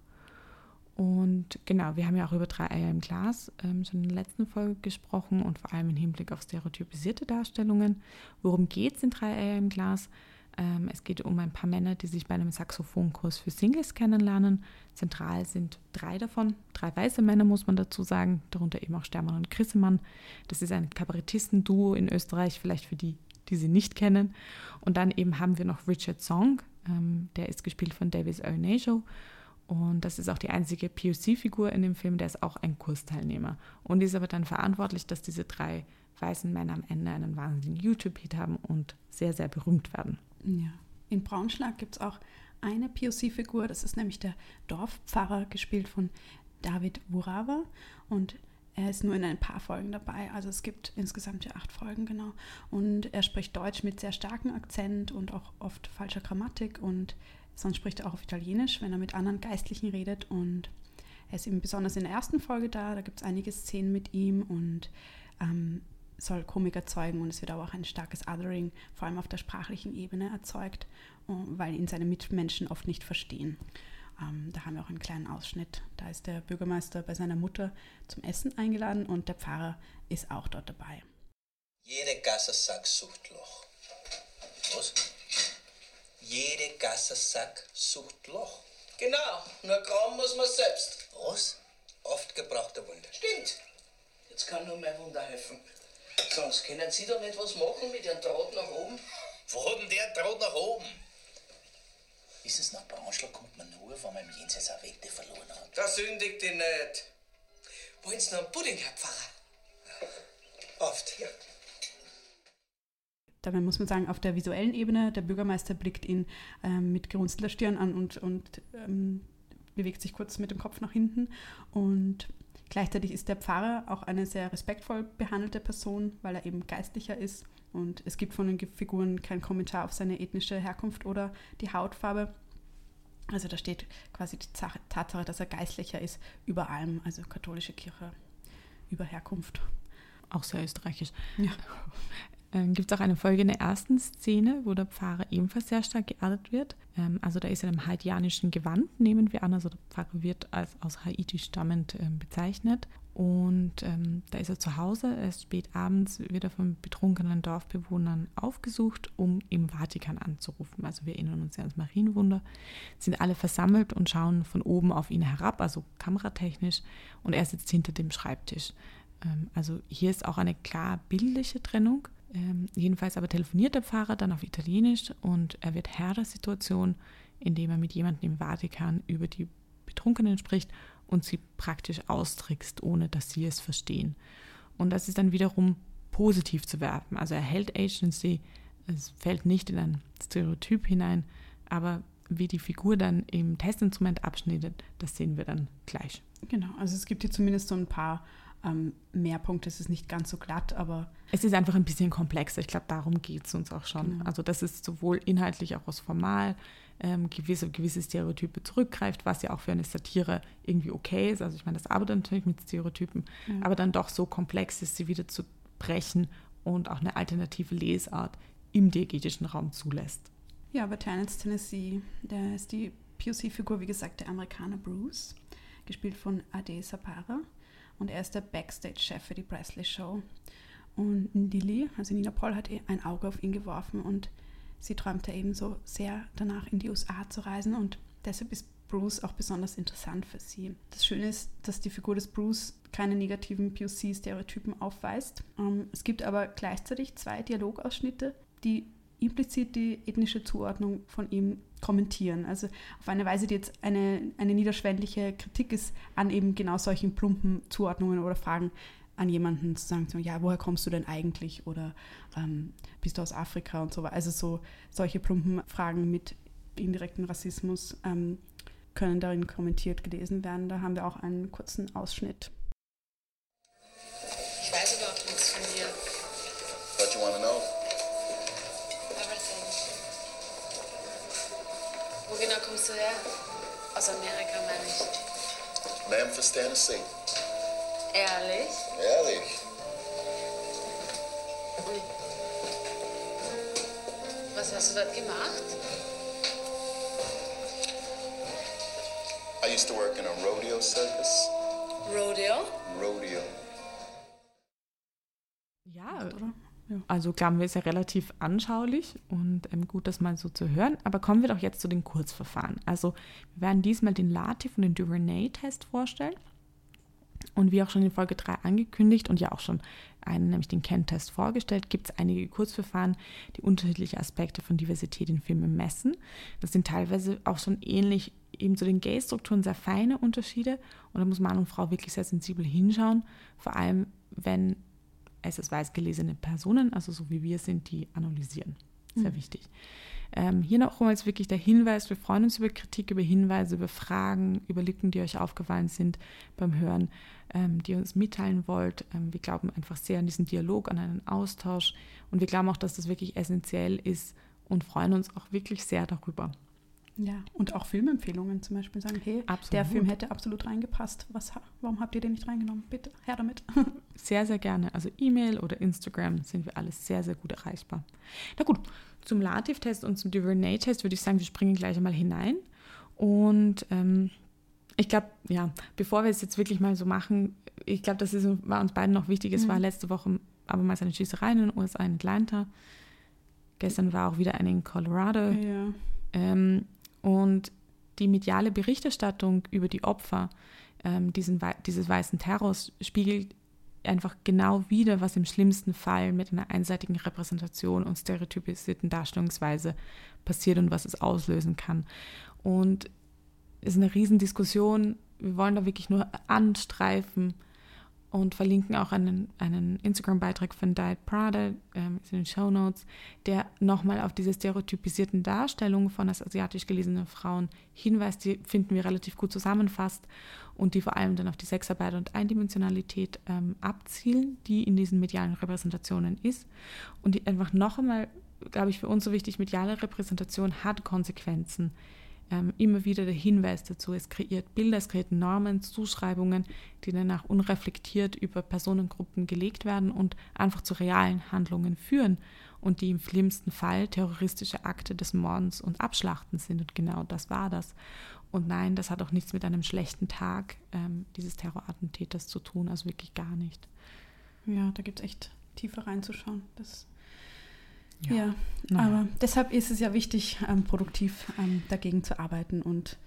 [SPEAKER 2] Und genau, wir haben ja auch über drei Eier im Glas ähm, schon in der letzten Folge gesprochen und vor allem im Hinblick auf stereotypisierte Darstellungen. Worum geht es in drei Eier im Glas? Ähm, es geht um ein paar Männer, die sich bei einem Saxophonkurs für Singles kennenlernen. Zentral sind drei davon, drei weiße Männer, muss man dazu sagen, darunter eben auch Stermann und Grissemann. Das ist ein Kabarettisten-Duo in Österreich, vielleicht für die, die sie nicht kennen. Und dann eben haben wir noch Richard Song, ähm, der ist gespielt von Davis Arnajo. Und das ist auch die einzige POC-Figur in dem Film, der ist auch ein Kursteilnehmer. Und ist aber dann verantwortlich, dass diese drei weißen Männer am Ende einen wahnsinnigen YouTube-Hit haben und sehr, sehr berühmt werden.
[SPEAKER 1] Ja. In Braunschlag gibt es auch eine POC-Figur, das ist nämlich der Dorfpfarrer, gespielt von David Wurawa. Und Er ist nur in ein paar Folgen dabei, also es gibt insgesamt ja acht Folgen, genau. Und er spricht Deutsch mit sehr starkem Akzent und auch oft falscher Grammatik und sonst spricht er auch auf Italienisch, wenn er mit anderen Geistlichen redet. Und er ist eben besonders in der ersten Folge da, da gibt es einige Szenen mit ihm und ähm, soll Komik erzeugen und es wird aber auch ein starkes Othering, vor allem auf der sprachlichen Ebene, erzeugt, weil ihn seine Mitmenschen oft nicht verstehen. Ähm, da haben wir auch einen kleinen Ausschnitt. Da ist der Bürgermeister bei seiner Mutter zum Essen eingeladen und der Pfarrer ist auch dort dabei.
[SPEAKER 3] Jede Gassersack sucht Loch. Was? Jede Gassersack sucht Loch.
[SPEAKER 4] Genau, nur grauen muss man selbst.
[SPEAKER 3] Was? Oft gebrauchter Wunder.
[SPEAKER 4] Stimmt. Jetzt kann nur mein Wunder helfen. Sonst können Sie doch nicht was machen mit Ihrem Draht nach oben.
[SPEAKER 3] Wo hat denn der Draht nach oben? Wissen Sie, nach Braunschlag kommt man nur, wenn man im Jenseits eine Wette verloren hat.
[SPEAKER 4] Da sündigt die nicht. Wollen Sie noch einen Pudding, Herr Pfarrer?
[SPEAKER 3] Oft.
[SPEAKER 4] Ja.
[SPEAKER 1] Dabei muss man sagen, auf der visuellen Ebene, der Bürgermeister blickt ihn ähm, mit gerunzelter Stirn an und, und ähm, bewegt sich kurz mit dem Kopf nach hinten. Und gleichzeitig ist der Pfarrer auch eine sehr respektvoll behandelte Person, weil er eben geistlicher ist. Und es gibt von den Figuren keinen Kommentar auf seine ethnische Herkunft oder die Hautfarbe. Also da steht quasi die Tatsache, dass er geistlicher ist, über allem, also katholische Kirche, über Herkunft.
[SPEAKER 2] Auch sehr österreichisch.
[SPEAKER 1] Ja.
[SPEAKER 2] Ähm, Gibt es auch eine Folge in der ersten Szene, wo der Pfarrer ebenfalls sehr stark geerdet wird. Ähm, also da ist er im haitianischen Gewand, nehmen wir an. Also der Pfarrer wird als aus Haiti stammend ähm, bezeichnet. Und ähm, da ist er zu Hause. Erst spät abends wird er von betrunkenen Dorfbewohnern aufgesucht, um im Vatikan anzurufen. Also wir erinnern uns ja ans Marienwunder. Sind alle versammelt und schauen von oben auf ihn herab, also kameratechnisch. Und er sitzt hinter dem Schreibtisch. Ähm, also hier ist auch eine klar bildliche Trennung. Ähm, jedenfalls aber telefoniert der Pfarrer dann auf Italienisch und er wird Herr der Situation, indem er mit jemandem im Vatikan über die Betrunkenen spricht und sie praktisch austrickst, ohne dass sie es verstehen. Und das ist dann wiederum positiv zu werfen. Also er hält Agency, es fällt nicht in ein Stereotyp hinein, aber wie die Figur dann im Testinstrument abschneidet, das sehen wir dann gleich.
[SPEAKER 1] Genau, also es gibt hier zumindest so ein paar ähm, Mehrpunkte. Es ist nicht ganz so glatt, aber.
[SPEAKER 2] Es ist einfach ein bisschen komplexer. Ich glaube, darum geht es uns auch schon.
[SPEAKER 1] Genau.
[SPEAKER 2] Also, dass es sowohl inhaltlich auch aus formal ähm, gewisse, gewisse Stereotype zurückgreift, was ja auch für eine Satire irgendwie okay ist. Also, ich meine, das arbeitet natürlich mit Stereotypen,
[SPEAKER 1] Ja.
[SPEAKER 2] aber dann doch so komplex ist, sie wieder zu brechen und auch eine alternative Lesart im diegetischen Raum zulässt.
[SPEAKER 1] Ja, bei Tennessee, Tennessee, da ist die POC-Figur, wie gesagt, der Amerikaner Bruce, gespielt von Ade Sapara. Und er ist der Backstage-Chef für die Presley Show. Und Lily, also Nina Paul, hat eh ein Auge auf ihn geworfen und sie träumte ebenso sehr danach, in die USA zu reisen. Und deshalb ist Bruce auch besonders interessant für sie. Das Schöne ist, dass die Figur des Bruce keine negativen POC-Stereotypen aufweist. Ähm, es gibt aber gleichzeitig zwei Dialogausschnitte, die implizit die ethnische Zuordnung von ihm kommentieren. Also auf eine Weise, die jetzt eine, eine niederschwellige Kritik ist an eben genau solchen plumpen Zuordnungen oder Fragen an jemanden zu sagen, ja, woher kommst du denn eigentlich? Oder ähm, bist du aus Afrika und so weiter. Also so solche plumpen Fragen mit indirektem Rassismus ähm, können darin kommentiert gelesen werden. Da haben wir auch einen kurzen Ausschnitt.
[SPEAKER 5] Kommst du her? Aus Amerika, meine ich.
[SPEAKER 3] Memphis, Tennessee.
[SPEAKER 5] Ehrlich?
[SPEAKER 3] Ehrlich?
[SPEAKER 5] Und was hast du dort gemacht?
[SPEAKER 3] I used to work in a rodeo circus.
[SPEAKER 5] Rodeo?
[SPEAKER 3] Rodeo.
[SPEAKER 2] Ja,
[SPEAKER 1] Oder?
[SPEAKER 2] Also glauben wir, ist ja relativ anschaulich und ähm, gut, das mal so zu hören. Aber kommen wir doch jetzt zu den Kurzverfahren. Also wir werden diesmal den Latif und den Duvernay-Test vorstellen. Und wie auch schon in Folge 3 angekündigt und ja auch schon einen, nämlich den Kent-Test vorgestellt, gibt es einige Kurzverfahren, die unterschiedliche Aspekte von Diversität in Filmen messen. Das sind teilweise auch schon ähnlich eben zu den Gay-Strukturen sehr feine Unterschiede. Und da muss Mann und Frau wirklich sehr sensibel hinschauen, vor allem wenn es als weiß gelesene Personen, also so wie wir sind, die analysieren. Sehr wichtig. Ähm, hier noch einmal wirklich der Hinweis, wir freuen uns über Kritik, über Hinweise, über Fragen, über Lücken, die euch aufgefallen sind beim Hören, ähm, die ihr uns mitteilen wollt. Ähm, wir glauben einfach sehr an diesen Dialog, an einen Austausch und wir glauben auch, dass das wirklich essentiell ist und freuen uns auch wirklich sehr darüber.
[SPEAKER 1] Ja, und auch Filmempfehlungen zum Beispiel sagen, hey,
[SPEAKER 2] Absolut.
[SPEAKER 1] der Film hätte absolut reingepasst. Was, warum habt ihr den nicht reingenommen? Bitte, her damit.
[SPEAKER 2] Sehr, sehr gerne. Also E-Mail oder Instagram sind wir alles sehr, sehr gut erreichbar. Na gut, zum Lativ-Test und zum Duvernay-Test würde ich sagen, wir springen gleich einmal hinein. Und ähm, ich glaube, ja, bevor wir es jetzt wirklich mal so machen, ich glaube, das ist, war uns beiden noch wichtig. Es war letzte Woche abermals eine Schießerei in den USA in Atlanta. Gestern war auch wieder eine in Colorado.
[SPEAKER 1] ja.
[SPEAKER 2] Ähm, und die mediale Berichterstattung über die Opfer ähm, diesen, dieses weißen Terrors spiegelt einfach genau wider, was im schlimmsten Fall mit einer einseitigen Repräsentation und stereotypisierten Darstellungsweise passiert und was es auslösen kann. Und es ist eine Riesendiskussion. Wir wollen da wirklich nur anstreifen und verlinken auch einen, einen Instagram-Beitrag von Diet Prada, ähm, in den Show Notes, der nochmal auf diese stereotypisierten Darstellungen von als asiatisch gelesenen Frauen hinweist, die finden wir relativ gut zusammenfasst und die vor allem dann auf die Sexarbeit und Eindimensionalität ähm, abzielen, die in diesen medialen Repräsentationen ist. Und die einfach noch einmal, glaube ich, für uns so wichtig, mediale Repräsentation hat Konsequenzen ähm, immer wieder der Hinweis dazu, es kreiert Bilder, es kreiert Normen, Zuschreibungen, die danach unreflektiert über Personengruppen gelegt werden und einfach zu realen Handlungen führen und die im schlimmsten Fall terroristische Akte des Mordens und Abschlachten sind. Und genau das war das. Und nein, das hat auch nichts mit einem schlechten Tag ähm, dieses Terrorattentäters zu tun, also wirklich gar nicht.
[SPEAKER 1] ja, da gibt es echt tiefer reinzuschauen. Das,
[SPEAKER 2] Ja.
[SPEAKER 1] ja,
[SPEAKER 2] Naja.
[SPEAKER 1] aber deshalb ist es ja wichtig, ähm, produktiv ähm, dagegen zu arbeiten. Und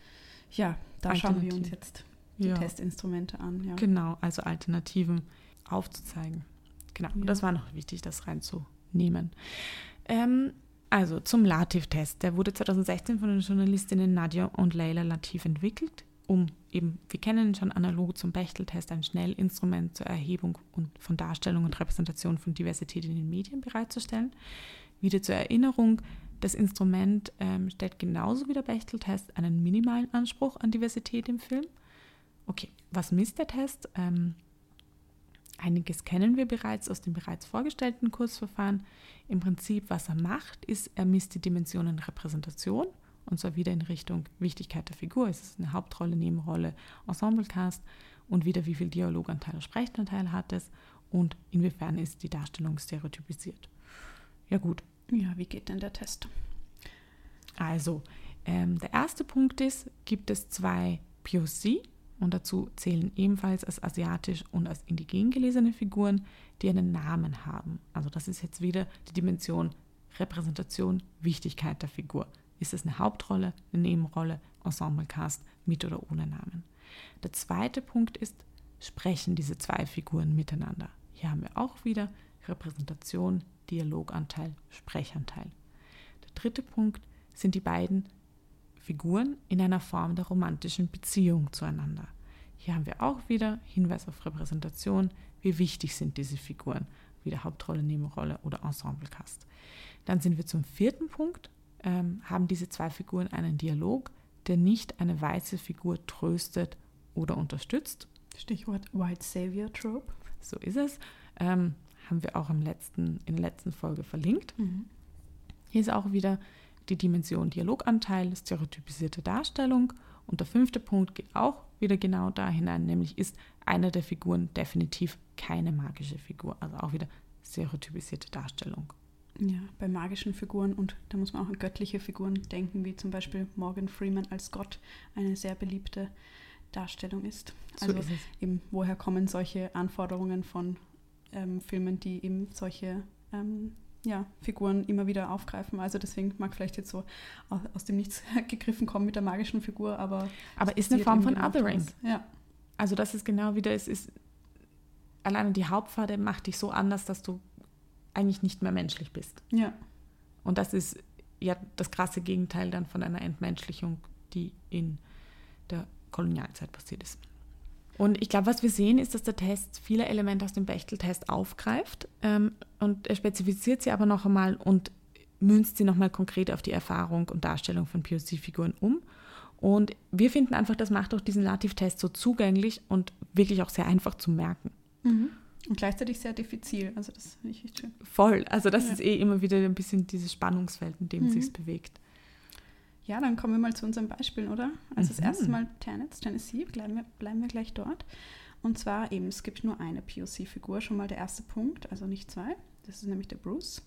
[SPEAKER 1] ja, da schauen wir uns jetzt die
[SPEAKER 2] Ja.
[SPEAKER 1] Testinstrumente an. Ja.
[SPEAKER 2] Genau, also Alternativen aufzuzeigen. Genau, das war noch wichtig, das reinzunehmen. Ähm, also zum Lativ-Test. Der wurde 2016 von den Journalistinnen Nadja und Leila Latif entwickelt, um eben, wir kennen ihn schon analog zum Bechtel-Test, ein Schnellinstrument zur Erhebung und von Darstellung und Repräsentation von Diversität in den Medien bereitzustellen. Wieder zur Erinnerung, das Instrument ähm, stellt genauso wie der Bechtel-Test einen minimalen Anspruch an Diversität im Film. Okay, was misst der Test? Ähm, einiges kennen wir bereits aus dem bereits vorgestellten Kursverfahren. Im Prinzip, was er macht, ist, er misst die Dimensionen Repräsentation und zwar wieder in Richtung Wichtigkeit der Figur. Ist es eine Hauptrolle, Nebenrolle, Ensemblecast und wieder wie viel Dialoganteil oder Sprechanteil hat es und inwiefern ist die Darstellung stereotypisiert. Ja gut,
[SPEAKER 1] ja, wie geht denn der Test?
[SPEAKER 2] also, ähm, der erste Punkt ist, gibt es zwei POC und dazu zählen ebenfalls als asiatisch und als indigen gelesene Figuren, die einen Namen haben. Also das ist jetzt wieder die Dimension Repräsentation, Wichtigkeit der Figur. Ist es eine Hauptrolle, eine Nebenrolle, Ensemblecast mit oder ohne Namen? Der zweite Punkt ist, sprechen diese zwei Figuren miteinander. Hier haben wir auch wieder Repräsentation, Dialoganteil, Sprechanteil. Der dritte Punkt sind die beiden Figuren in einer Form der romantischen Beziehung zueinander. Hier haben wir auch wieder Hinweis auf Repräsentation, wie wichtig sind diese Figuren, wieder Hauptrolle, Nebenrolle oder Ensemblecast. Dann sind wir zum vierten Punkt, ähm, haben diese zwei Figuren einen Dialog, der nicht eine weiße Figur tröstet oder unterstützt.
[SPEAKER 1] Stichwort White Savior Trope.
[SPEAKER 2] So ist es. Ähm, haben wir auch im letzten, in der letzten Folge verlinkt. Hier ist auch wieder die Dimension Dialoganteil, stereotypisierte Darstellung. Und der fünfte Punkt geht auch wieder genau da hinein, nämlich ist eine der Figuren definitiv keine magische Figur. Also auch wieder stereotypisierte Darstellung.
[SPEAKER 1] Ja, bei magischen Figuren und da muss man auch an göttliche Figuren denken, wie zum Beispiel Morgan Freeman als Gott eine sehr beliebte Darstellung ist.
[SPEAKER 2] So
[SPEAKER 1] Also
[SPEAKER 2] ist es.
[SPEAKER 1] eben, woher kommen solche Anforderungen von ähm, Filmen, die eben solche ähm, ja, Figuren immer wieder aufgreifen. Also deswegen mag vielleicht jetzt so aus, dem Nichts gegriffen kommen mit der magischen Figur, aber
[SPEAKER 2] Aber
[SPEAKER 1] es
[SPEAKER 2] ist eine Form von Othering.
[SPEAKER 1] Ja,
[SPEAKER 2] Also das ist genau wieder, es ist alleine die Hauptfarbe macht dich so anders, dass du eigentlich nicht mehr menschlich bist.
[SPEAKER 1] ja,
[SPEAKER 2] Und das ist ja das krasse Gegenteil dann von einer Entmenschlichung, die in der Kolonialzeit passiert ist. Und ich glaube, was wir sehen, ist, dass der Test viele Elemente aus dem Bechtel-Test aufgreift ähm, und er spezifiziert sie aber noch einmal und münzt sie nochmal konkret auf die Erfahrung und Darstellung von POC-Figuren um. Und wir finden einfach, das macht auch diesen Lativ-Test so zugänglich und wirklich auch sehr einfach zu merken.
[SPEAKER 1] Und gleichzeitig sehr diffizil. Also das finde ich echt schön.
[SPEAKER 2] Voll. Also das
[SPEAKER 1] Ja.
[SPEAKER 2] ist eh immer wieder ein bisschen dieses Spannungsfeld, in dem
[SPEAKER 1] Mhm.
[SPEAKER 2] es sich bewegt.
[SPEAKER 1] Ja, dann kommen wir mal zu unseren Beispielen, oder? Also das
[SPEAKER 2] Mhm.
[SPEAKER 1] erste Mal Tennessee, Tennessee, bleiben wir, bleiben wir gleich dort. Und zwar eben, es gibt nur eine POC-Figur, schon mal der erste Punkt, also nicht zwei. Das ist nämlich der Bruce.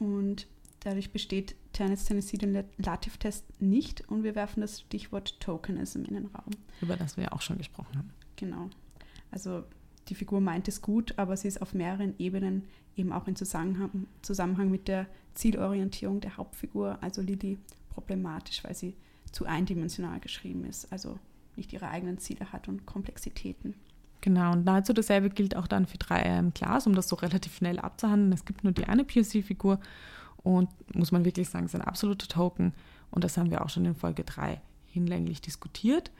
[SPEAKER 1] Und dadurch besteht Tennessee, Tennessee den Lat- Lativ-Test nicht und wir werfen das Stichwort Tokenism in den Raum.
[SPEAKER 2] Über das wir ja auch schon gesprochen haben.
[SPEAKER 1] Genau. Also die Figur meint es gut, aber sie ist auf mehreren Ebenen eben auch in Zusammenhang, Zusammenhang mit der Zielorientierung der Hauptfigur, also Lily, problematisch, weil sie zu eindimensional geschrieben ist, also nicht ihre eigenen Ziele hat und Komplexitäten.
[SPEAKER 2] Genau, und nahezu dasselbe gilt auch dann für 3 im Glas, um das so relativ schnell abzuhandeln. Es gibt nur die eine POC-Figur und muss man wirklich sagen, es ist ein absoluter Token. Und das haben wir auch schon in Folge 3 hinlänglich diskutiert.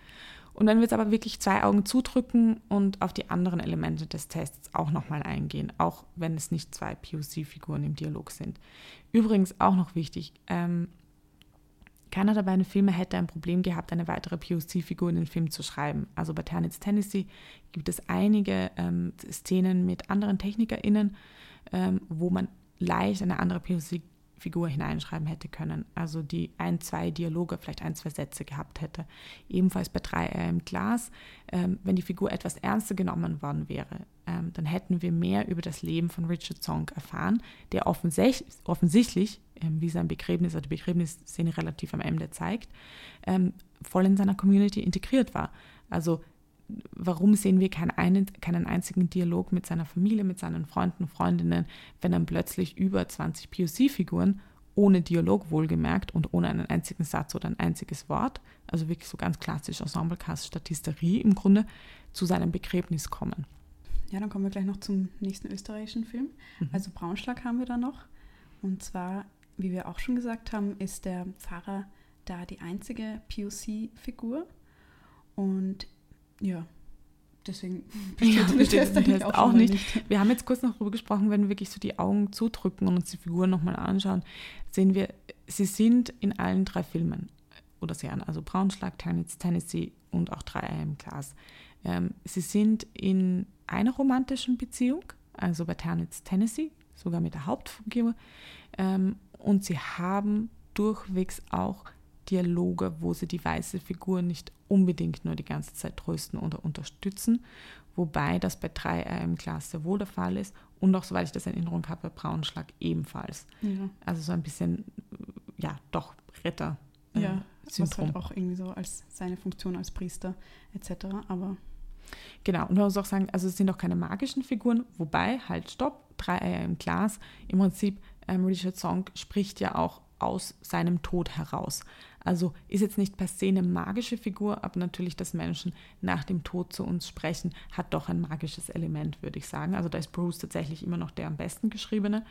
[SPEAKER 2] Und wenn wir jetzt aber wirklich zwei Augen zudrücken und auf die anderen Elemente des Tests auch nochmal eingehen, auch wenn es nicht zwei POC-Figuren im Dialog sind. Übrigens auch noch wichtig, ähm, keiner der beiden Filme hätte ein Problem gehabt, eine weitere POC-Figur in den Film zu schreiben. Also bei Ternitz Tennessee gibt es einige ähm, Szenen mit anderen TechnikerInnen, ähm, wo man leicht eine andere POC-Figur hineinschreiben hätte können. Also die ein, zwei Dialoge, vielleicht ein, zwei Sätze gehabt hätte. Ebenfalls bei 3 im Glas, ähm, wenn die Figur etwas ernster genommen worden wäre, ähm, dann hätten wir mehr über das Leben von Richard Song erfahren, der offensichtlich, offensichtlich ähm, wie sein Begräbnis oder die Begräbnisszene relativ am Ende zeigt, ähm, voll in seiner Community integriert war. Also warum sehen wir keinen, einen, keinen einzigen Dialog mit seiner Familie, mit seinen Freunden, Freundinnen, wenn dann plötzlich über 20 POC-Figuren ohne Dialog wohlgemerkt und ohne einen einzigen Satz oder ein einziges Wort, also wirklich so ganz klassisch Ensemblecast-Statisterie im Grunde, zu seinem Begräbnis kommen.
[SPEAKER 1] Ja, dann kommen wir gleich noch zum nächsten österreichischen Film. Also Braunschlag haben wir da noch. Und zwar, wie wir auch schon gesagt haben, ist der Pfarrer da die einzige POC-Figur. Und ja, deswegen
[SPEAKER 2] Ja,
[SPEAKER 1] den
[SPEAKER 2] besteht
[SPEAKER 1] Test
[SPEAKER 2] Test
[SPEAKER 1] schon
[SPEAKER 2] auch
[SPEAKER 1] mal
[SPEAKER 2] nicht. Wir haben jetzt kurz noch darüber gesprochen, wenn wir wirklich so die Augen zudrücken und uns die Figuren nochmal anschauen, sehen wir, sie sind in allen drei Filmen oder Serien, also Braunschlag, Tennessee, Tennessee und auch Drei Eier im Glas. Ähm, sie sind in einer romantischen Beziehung, also bei Ternitz, Tennessee, sogar mit der Hauptfigur. Ähm, und sie haben durchwegs auch Dialoge, wo sie die weiße Figur nicht unbedingt nur die ganze Zeit trösten oder unterstützen, wobei das bei 3 im Glas sehr wohl der Fall ist und auch, soweit ich das in Erinnerung habe, bei Braunschlag ebenfalls.
[SPEAKER 1] Ja,
[SPEAKER 2] Also so ein bisschen, ja, doch Retter. äh,
[SPEAKER 1] ja was halt auch irgendwie so als seine Funktion als Priester etc. Aber
[SPEAKER 2] Genau, und man muss auch sagen, also es sind auch keine magischen Figuren, wobei, halt, stopp, drei Eier im Glas. Im Prinzip, ähm, Richard Song spricht ja auch aus seinem Tod heraus. Also ist jetzt nicht per se eine magische Figur, aber natürlich, dass Menschen nach dem Tod zu uns sprechen, hat doch ein magisches Element, würde ich sagen. Also da ist Bruce tatsächlich immer noch der am besten geschriebene,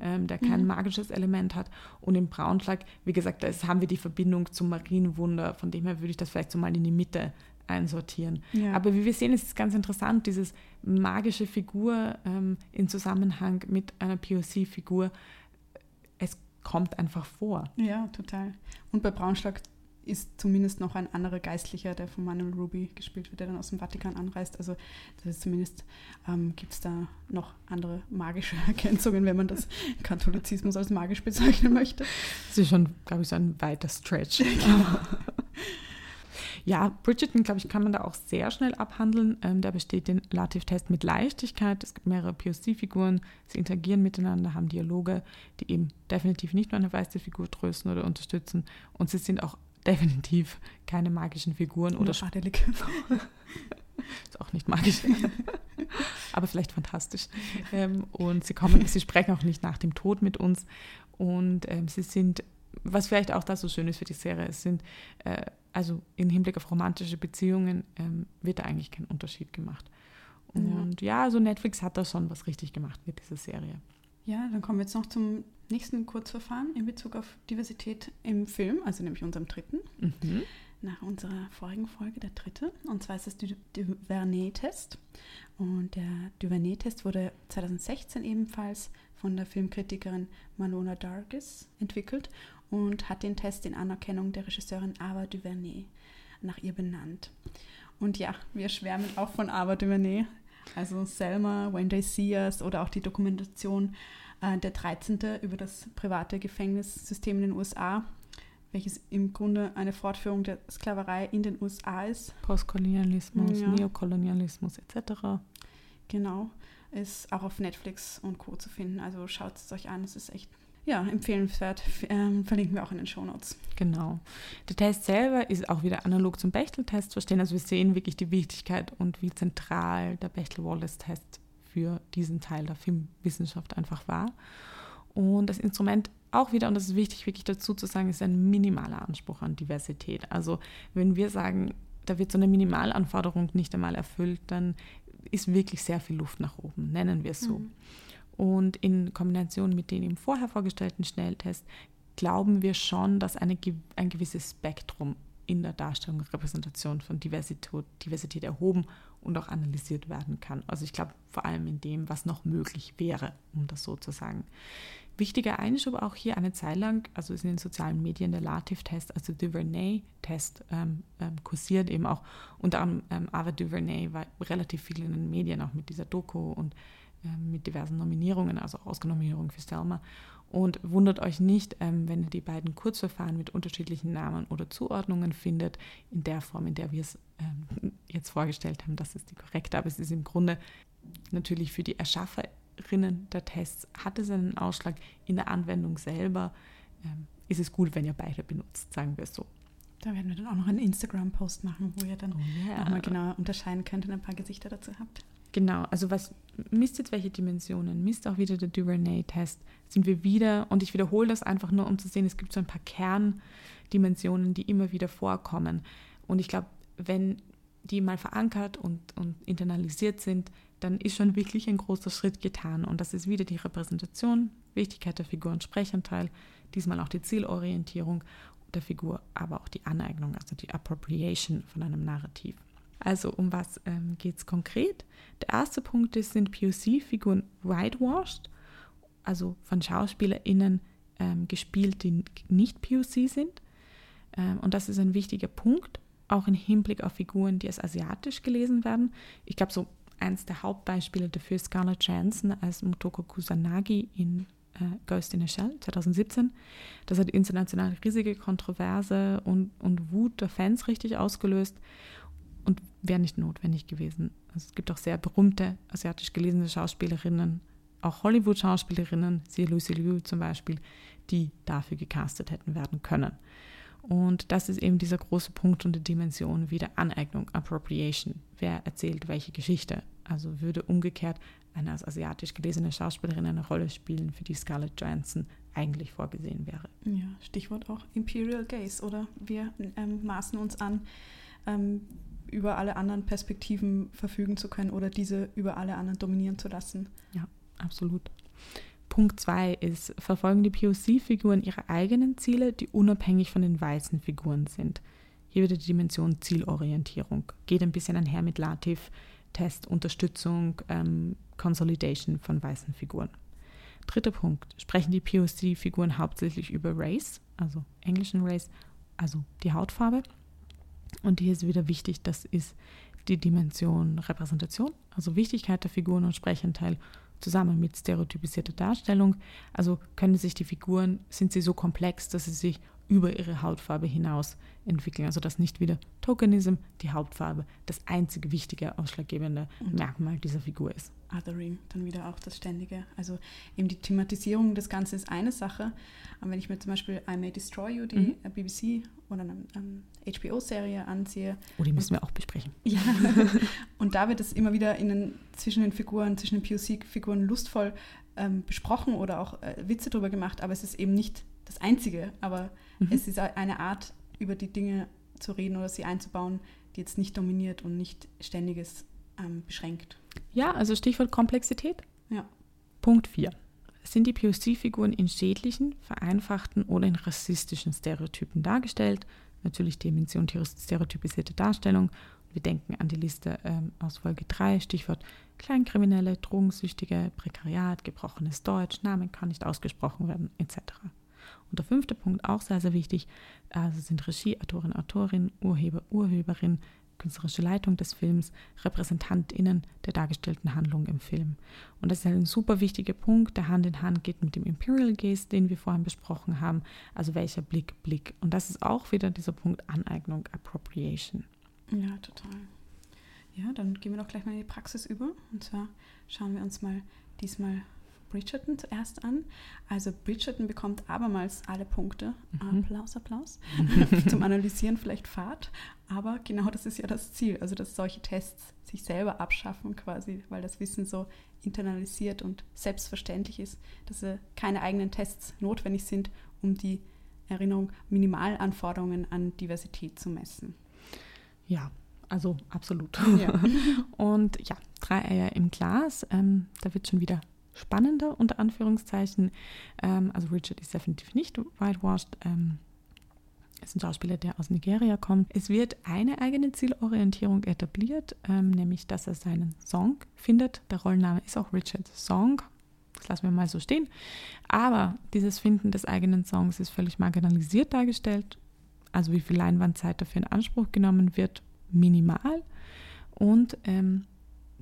[SPEAKER 2] ähm, der kein magisches Element hat. Und im Braunschlag, wie gesagt, da haben wir die Verbindung zum Marienwunder, von dem her würde ich das vielleicht so mal in die Mitte einsortieren.
[SPEAKER 1] Ja.
[SPEAKER 2] Aber wie wir sehen, ist es ganz interessant, dieses magische Figur ähm, in Zusammenhang mit einer POC-Figur. Kommt einfach vor.
[SPEAKER 1] ja, total. Und bei Braunschlag ist zumindest noch ein anderer Geistlicher, der von Manuel Ruby gespielt wird, der dann aus dem Vatikan anreist. Also zumindest ähm, gibt es da noch andere magische Ergänzungen, wenn man das Katholizismus als magisch bezeichnen möchte.
[SPEAKER 2] Das ist schon, glaube ich, so ein weiter Stretch. Ja, Bridgerton, glaube ich, kann man da auch sehr schnell abhandeln. Ähm, da besteht den Lativ-Test mit Leichtigkeit. Es gibt mehrere POC-Figuren, sie interagieren miteinander, haben Dialoge, die eben definitiv nicht nur eine weiße Figur trösten oder unterstützen. Und sie sind auch definitiv keine magischen Figuren oder
[SPEAKER 1] Nur adelig.
[SPEAKER 2] ist auch nicht magisch, aber vielleicht fantastisch. Ähm, und sie kommen, sie sprechen auch nicht nach dem Tod mit uns. Und ähm, sie sind, was vielleicht auch da so schön ist für die Serie, es sind, äh, also im Hinblick auf romantische Beziehungen ähm, wird da eigentlich kein Unterschied gemacht. Und ja. also Netflix hat da schon was richtig gemacht mit dieser Serie.
[SPEAKER 1] Ja, dann kommen wir jetzt noch zum nächsten Kurzverfahren in Bezug auf Diversität im Film, also nämlich unserem dritten.
[SPEAKER 2] Mhm.
[SPEAKER 1] nach unserer vorigen Folge, der dritte. Und zwar ist es der Duvernay-Test. Und der Duvernay-Test wurde 2016 ebenfalls von der Filmkritikerin Manona Dargis entwickelt und hat den Test in Anerkennung der Regisseurin Ava DuVernay nach ihr benannt. Und ja, wir schwärmen auch von Ava DuVernay. Also Selma, When They See Us oder auch die Dokumentation äh, Der 13. über das private Gefängnissystem in den USA, welches im Grunde eine Fortführung der Sklaverei in den USA ist.
[SPEAKER 2] Postkolonialismus,
[SPEAKER 1] Ja.
[SPEAKER 2] Neokolonialismus etc.
[SPEAKER 1] Genau, ist auch auf Netflix und Co. zu finden. Also schaut es euch an, es ist echt ja, empfehlenswert. Ähm, verlinken wir auch in den Shownotes.
[SPEAKER 2] Genau. Der Test selber ist auch wieder analog zum Bechtel-Test verstehen. Also wir sehen wirklich die Wichtigkeit und wie zentral der Bechtel-Wallace-Test für diesen Teil der Filmwissenschaft einfach war. Und das Instrument auch wieder, und das ist wichtig wirklich dazu zu sagen, ist ein minimaler Anspruch an Diversität. Also wenn wir sagen, da wird so eine Minimalanforderung nicht einmal erfüllt, dann ist wirklich sehr viel Luft nach oben, nennen wir es so.
[SPEAKER 1] Mhm.
[SPEAKER 2] Und in Kombination mit den im vorher vorgestellten Schnelltest glauben wir schon, dass eine, ein gewisses Spektrum in der Darstellung und Repräsentation von Diversität, Diversität erhoben und auch analysiert werden kann. Also ich glaube vor allem in dem, was noch möglich wäre, um das so zu sagen. Wichtiger Einschub auch hier eine Zeit lang, also ist in den sozialen Medien der Lativ-Test, also Duvernay-Test ähm, ähm, kursiert eben auch. Unter anderem ähm, Ava Duvernay war relativ viel in den Medien, auch mit dieser Doku und mit diversen Nominierungen, also auch für Selma. Und wundert euch nicht, ähm, wenn ihr die beiden Kurzverfahren mit unterschiedlichen Namen oder Zuordnungen findet, in der Form, in der wir es ähm, jetzt vorgestellt haben. Das ist die korrekte, aber es ist im Grunde natürlich für die Erschafferin der Tests, hat es einen Ausschlag. In der Anwendung selber ähm, ist es gut, wenn ihr beide benutzt, sagen wir es so.
[SPEAKER 1] Da werden wir dann auch noch einen Instagram-Post machen, wo ihr dann
[SPEAKER 2] yeah.
[SPEAKER 1] nochmal genauer unterscheiden könnt und ein paar Gesichter dazu habt.
[SPEAKER 2] Genau, also was misst jetzt welche Dimensionen? Misst auch wieder der Duvernay-Test. Sind wir wieder, und ich wiederhole das einfach nur, um zu sehen, es gibt so ein paar Kerndimensionen, die immer wieder vorkommen. Und ich glaube, wenn die mal verankert und, und internalisiert sind, dann ist schon wirklich ein großer Schritt getan. Und das ist wieder die Repräsentation, Wichtigkeit der Figur und Sprechanteil, diesmal auch die Zielorientierung der Figur, aber auch die Aneignung, also die Appropriation von einem Narrativ. Also um was ähm, geht es konkret? Der erste Punkt ist, sind POC-Figuren whitewashed, also von SchauspielerInnen ähm, gespielt, die nicht POC sind. Ähm, und das ist ein wichtiger Punkt, auch im Hinblick auf Figuren, die als asiatisch gelesen werden. Ich glaube, so eins der Hauptbeispiele dafür ist Scarlett Johansson als Motoko Kusanagi in äh, Ghost in a Shell 2017. Das hat international riesige Kontroverse und, und Wut der Fans richtig ausgelöst und wäre nicht notwendig gewesen. Also es gibt auch sehr berühmte asiatisch gelesene Schauspielerinnen, auch Hollywood-Schauspielerinnen, Lucy Liu zum Beispiel, die dafür gecastet hätten werden können. Und das ist eben dieser große Punkt und die Dimension wieder Aneignung, Appropriation. Wer erzählt welche Geschichte? Also würde umgekehrt eine als asiatisch gelesene Schauspielerin eine Rolle spielen, für die Scarlett Johansson eigentlich vorgesehen wäre.
[SPEAKER 1] Ja, Stichwort auch Imperial Gaze, oder? Wir ähm, maßen uns an, ähm, über alle anderen Perspektiven verfügen zu können oder diese über alle anderen dominieren zu lassen.
[SPEAKER 2] Ja, absolut. Punkt 2 ist, verfolgen die POC-Figuren ihre eigenen Ziele, die unabhängig von den weißen Figuren sind. Hier wieder die Dimension Zielorientierung. Geht ein bisschen einher mit Lativ, Test, Unterstützung, ähm, Consolidation von weißen Figuren. Dritter Punkt. Sprechen die POC-Figuren hauptsächlich über Race, also englischen Race, also die Hautfarbe. Und hier ist wieder wichtig, das ist die Dimension Repräsentation, also Wichtigkeit der Figuren und Sprechanteil zusammen mit stereotypisierter Darstellung. Also können sich die Figuren, sind sie so komplex, dass sie sich über ihre Hautfarbe hinaus entwickeln. Also dass nicht wieder Tokenism, die Hautfarbe, das einzige wichtige, ausschlaggebende Merkmal dieser Figur ist.
[SPEAKER 1] Othering, dann wieder auch das Ständige. Also eben die Thematisierung des Ganzen ist eine Sache. Aber wenn ich mir zum Beispiel I May Destroy You, die
[SPEAKER 2] Mhm.
[SPEAKER 1] BBC oder eine ähm, HBO-Serie ansehe,
[SPEAKER 2] Oh, die müssen wir auch besprechen.
[SPEAKER 1] Ja, und da wird es immer wieder in den, zwischen den Figuren, zwischen den POC-Figuren lustvoll ähm, besprochen oder auch äh, Witze drüber gemacht, aber es ist eben nicht das Einzige. Aber
[SPEAKER 2] Mhm.
[SPEAKER 1] es ist eine Art, über die Dinge zu reden oder sie einzubauen, die jetzt nicht dominiert und nicht ständiges ähm, beschränkt.
[SPEAKER 2] Ja, also Stichwort Komplexität.
[SPEAKER 1] Ja.
[SPEAKER 2] Punkt 4. Sind die POC-Figuren in schädlichen, vereinfachten oder in rassistischen Stereotypen dargestellt? natürlich Dimension stereotypisierte Darstellung. Wir denken an die Liste ähm, aus Folge 3, Stichwort Kleinkriminelle, Drogensüchtige, Prekariat, gebrochenes Deutsch, Namen kann nicht ausgesprochen werden, etc. Und der fünfte Punkt, auch sehr, sehr wichtig, also sind Regie, Autorin, Autorin, Urheber, Urheberin, künstlerische Leitung des Films, RepräsentantInnen der dargestellten Handlung im Film. Und das ist ein super wichtiger Punkt, der Hand in Hand geht mit dem Imperial Gaze, den wir vorhin besprochen haben. Also welcher Blick, Blick. Und das ist auch wieder dieser Punkt Aneignung, Appropriation.
[SPEAKER 1] Ja, total. Ja, dann gehen wir doch gleich mal in die Praxis über. Und zwar schauen wir uns mal diesmal Bridgerton zuerst an. Also Bridgerton bekommt abermals alle Punkte. Mhm. Applaus, Applaus. Zum Analysieren vielleicht Fahrt. Aber genau das ist ja das Ziel. Also dass solche Tests sich selber abschaffen quasi, weil das Wissen so internalisiert und selbstverständlich ist, dass keine eigenen Tests notwendig sind, um die Erinnerung Minimalanforderungen an Diversität zu messen.
[SPEAKER 2] Ja, also absolut. Ja. Und ja, drei Eier im Glas. Ähm, da wird schon wieder spannender, unter Anführungszeichen. Ähm, also Richard ist definitiv nicht whitewashed. Ähm, ist ein Schauspieler, der aus Nigeria kommt. Es wird eine eigene Zielorientierung etabliert, ähm, nämlich dass er seinen Song findet. Der Rollenname ist auch Richard Song. Das lassen wir mal so stehen. Aber dieses Finden des eigenen Songs ist völlig marginalisiert dargestellt. Also wie viel Leinwandzeit dafür in Anspruch genommen wird, minimal. Und ähm,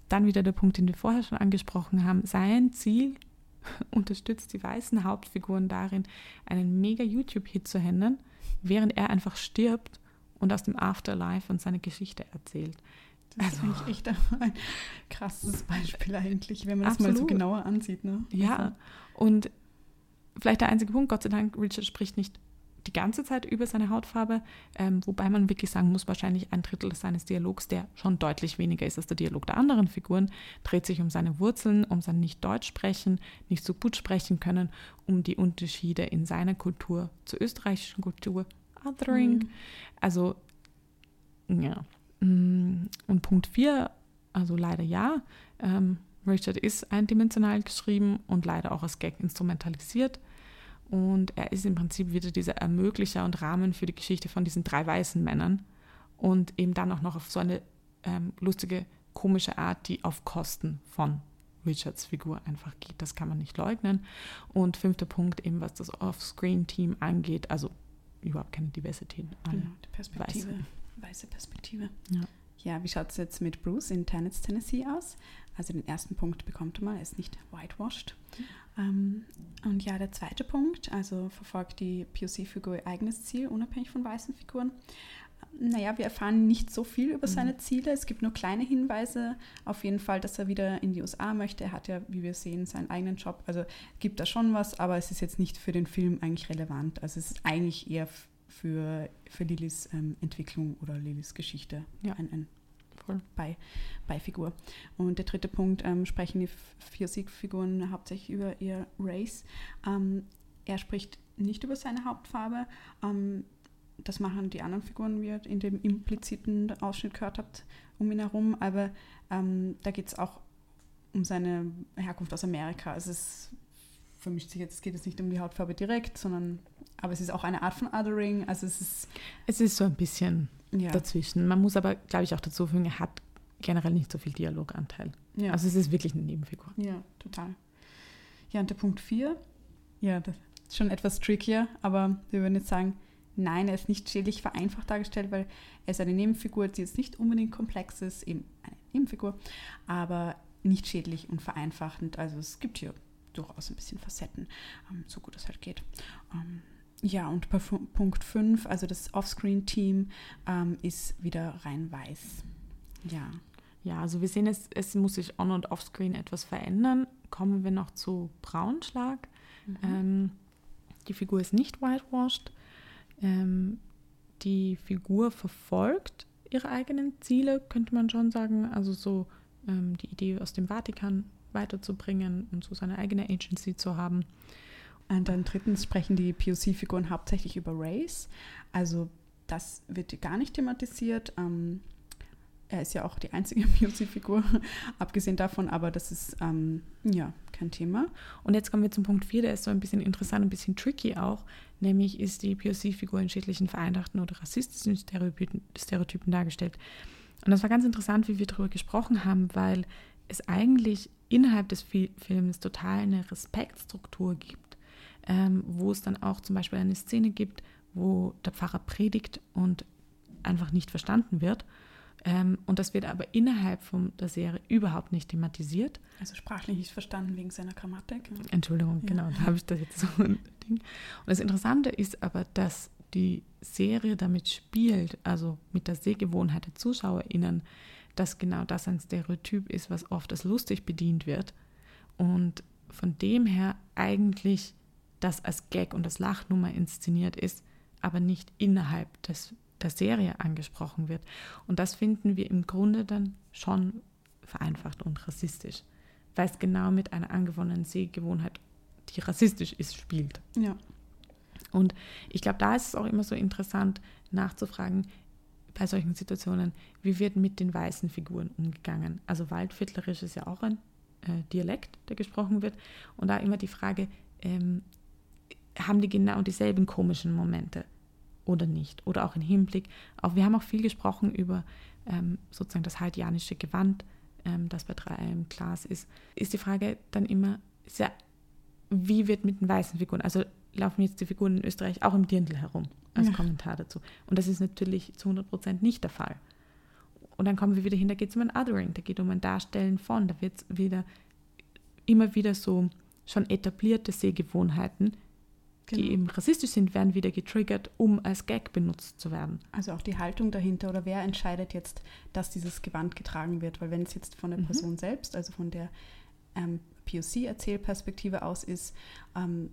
[SPEAKER 2] dann wieder der Punkt, den wir vorher schon angesprochen haben. Sein Ziel unterstützt die weißen Hauptfiguren darin, einen mega YouTube-Hit zu händen, während er einfach stirbt und aus dem Afterlife und seine Geschichte erzählt.
[SPEAKER 1] Das also, ist eigentlich echt ein krasses Beispiel eigentlich, wenn man absolut. das mal so genauer ansieht. Ne?
[SPEAKER 2] Ja, also und vielleicht der einzige Punkt, Gott sei Dank, Richard spricht nicht die ganze Zeit über seine Hautfarbe, ähm, wobei man wirklich sagen muss, wahrscheinlich ein Drittel seines Dialogs, der schon deutlich weniger ist als der Dialog der anderen Figuren, dreht sich um seine Wurzeln, um sein Nicht-Deutsch sprechen, nicht so gut sprechen können, um die Unterschiede in seiner Kultur zur österreichischen Kultur, Othering. Mhm. Also, ja. Mm, und Punkt 4, also leider ja, ähm, Richard ist eindimensional geschrieben und leider auch als Gag instrumentalisiert. Und er ist im Prinzip wieder dieser Ermöglicher und Rahmen für die Geschichte von diesen drei weißen Männern. Und eben dann auch noch auf so eine ähm, lustige, komische Art, die auf Kosten von Richards Figur einfach geht. Das kann man nicht leugnen. Und fünfter Punkt, eben was das Off-Screen-Team angeht, also überhaupt keine Diversität.
[SPEAKER 1] Genau, die Perspektive, weiße, weiße Perspektive. Ja. ja, wie schaut es jetzt mit Bruce in Tennessee, Tennessee aus? Also den ersten Punkt bekommt er mal, er ist nicht whitewashed. Ähm, und ja, der zweite Punkt, also verfolgt die POC-Figur ihr eigenes Ziel, unabhängig von weißen Figuren. Naja, wir erfahren nicht so viel über mhm. seine Ziele. Es gibt nur kleine Hinweise. Auf jeden Fall, dass er wieder in die USA möchte. Er hat ja, wie wir sehen, seinen eigenen Job. Also gibt da schon was, aber es ist jetzt nicht für den Film eigentlich relevant. Also es ist eigentlich eher für, für Lillys ähm, Entwicklung oder Lillys Geschichte ja. ein, ein Voll. Bei, Beifigur. Und der dritte Punkt, ähm, sprechen die vier Siegfiguren hauptsächlich über ihr Race. Ähm, er spricht nicht über seine Hauptfarbe. Ähm, das machen die anderen Figuren, wie ihr in dem impliziten Ausschnitt gehört habt, um ihn herum. Aber ähm, da geht es auch um seine Herkunft aus Amerika. Also es vermischt sich jetzt, geht es nicht um die Hautfarbe direkt, sondern aber es ist auch eine Art von Othering. Also es ist.
[SPEAKER 2] Es ist so ein bisschen ja. dazwischen. Man muss aber, glaube ich, auch dazu fügen, er hat generell nicht so viel Dialoganteil. Ja. Also es ist wirklich eine Nebenfigur.
[SPEAKER 1] Ja, total. Ja, und der Punkt 4, ja, das ist schon etwas trickier, aber wir würden jetzt sagen, nein, er ist nicht schädlich vereinfacht dargestellt, weil er ist eine Nebenfigur, die jetzt nicht unbedingt komplex ist, eben eine Nebenfigur, aber nicht schädlich und vereinfachend. Also es gibt hier durchaus ein bisschen Facetten, ähm, so gut es halt geht. Ähm, ja, und bei Punkt 5, also das Offscreen-Team ähm, ist wieder rein weiß. Ja.
[SPEAKER 2] Ja, also wir sehen, es, es muss sich on- und offscreen etwas verändern. Kommen wir noch zu Braunschlag. Mhm. Ähm, die Figur ist nicht whitewashed. Ähm, die Figur verfolgt ihre eigenen Ziele, könnte man schon sagen. Also so ähm, die Idee aus dem Vatikan weiterzubringen und so seine eigene Agency zu haben.
[SPEAKER 1] Und dann drittens sprechen die POC-Figuren hauptsächlich über Race. Also das wird gar nicht thematisiert. Ähm, er ist ja auch die einzige POC-Figur, abgesehen davon, aber das ist ähm, ja kein Thema.
[SPEAKER 2] Und jetzt kommen wir zum Punkt 4, der ist so ein bisschen interessant, ein bisschen tricky auch, nämlich ist die POC-Figur in schädlichen, vereinfachten oder rassistischen Stereotypen, Stereotypen dargestellt. Und das war ganz interessant, wie wir darüber gesprochen haben, weil es eigentlich innerhalb des Films total eine Respektstruktur gibt, ähm, wo es dann auch zum Beispiel eine Szene gibt, wo der Pfarrer predigt und einfach nicht verstanden wird. Ähm, und das wird aber innerhalb von der Serie überhaupt nicht thematisiert.
[SPEAKER 1] Also sprachlich nicht verstanden wegen seiner Grammatik.
[SPEAKER 2] Entschuldigung, ja. genau, da habe ich das jetzt so ein Ding. Und das Interessante ist aber, dass die Serie damit spielt, also mit der Sehgewohnheit der ZuschauerInnen, dass genau das ein Stereotyp ist, was oft als lustig bedient wird. Und von dem her eigentlich das als Gag und als Lachnummer inszeniert ist, aber nicht innerhalb des, der Serie angesprochen wird. Und das finden wir im Grunde dann schon vereinfacht und rassistisch, weil es genau mit einer angewonnenen Sehgewohnheit, die rassistisch ist, spielt.
[SPEAKER 1] Ja.
[SPEAKER 2] Und ich glaube, da ist es auch immer so interessant nachzufragen, bei solchen Situationen, wie wird mit den weißen Figuren umgegangen? Also Waldviertlerisch ist ja auch ein äh, Dialekt, der gesprochen wird. Und da immer die Frage, ähm, haben die genau dieselben komischen Momente oder nicht? Oder auch im Hinblick auf, wir haben auch viel gesprochen über ähm, sozusagen das haitianische Gewand, ähm, das bei 3 im Glas ist. Ist die Frage dann immer, ja, wie wird mit den weißen Figuren, also laufen jetzt die Figuren in Österreich auch im Dirndl herum? Als ja. Kommentar dazu. Und das ist natürlich zu 100 Prozent nicht der Fall. Und dann kommen wir wieder hin, da geht es um ein Othering, da geht es um ein Darstellen von, da wird es wieder immer wieder so schon etablierte Sehgewohnheiten, genau. die eben rassistisch sind, werden wieder getriggert, um als Gag benutzt zu werden.
[SPEAKER 1] Also auch die Haltung dahinter oder wer entscheidet jetzt, dass dieses Gewand getragen wird, weil wenn es jetzt von der mhm. Person selbst, also von der ähm, POC-Erzählperspektive aus ist, ähm,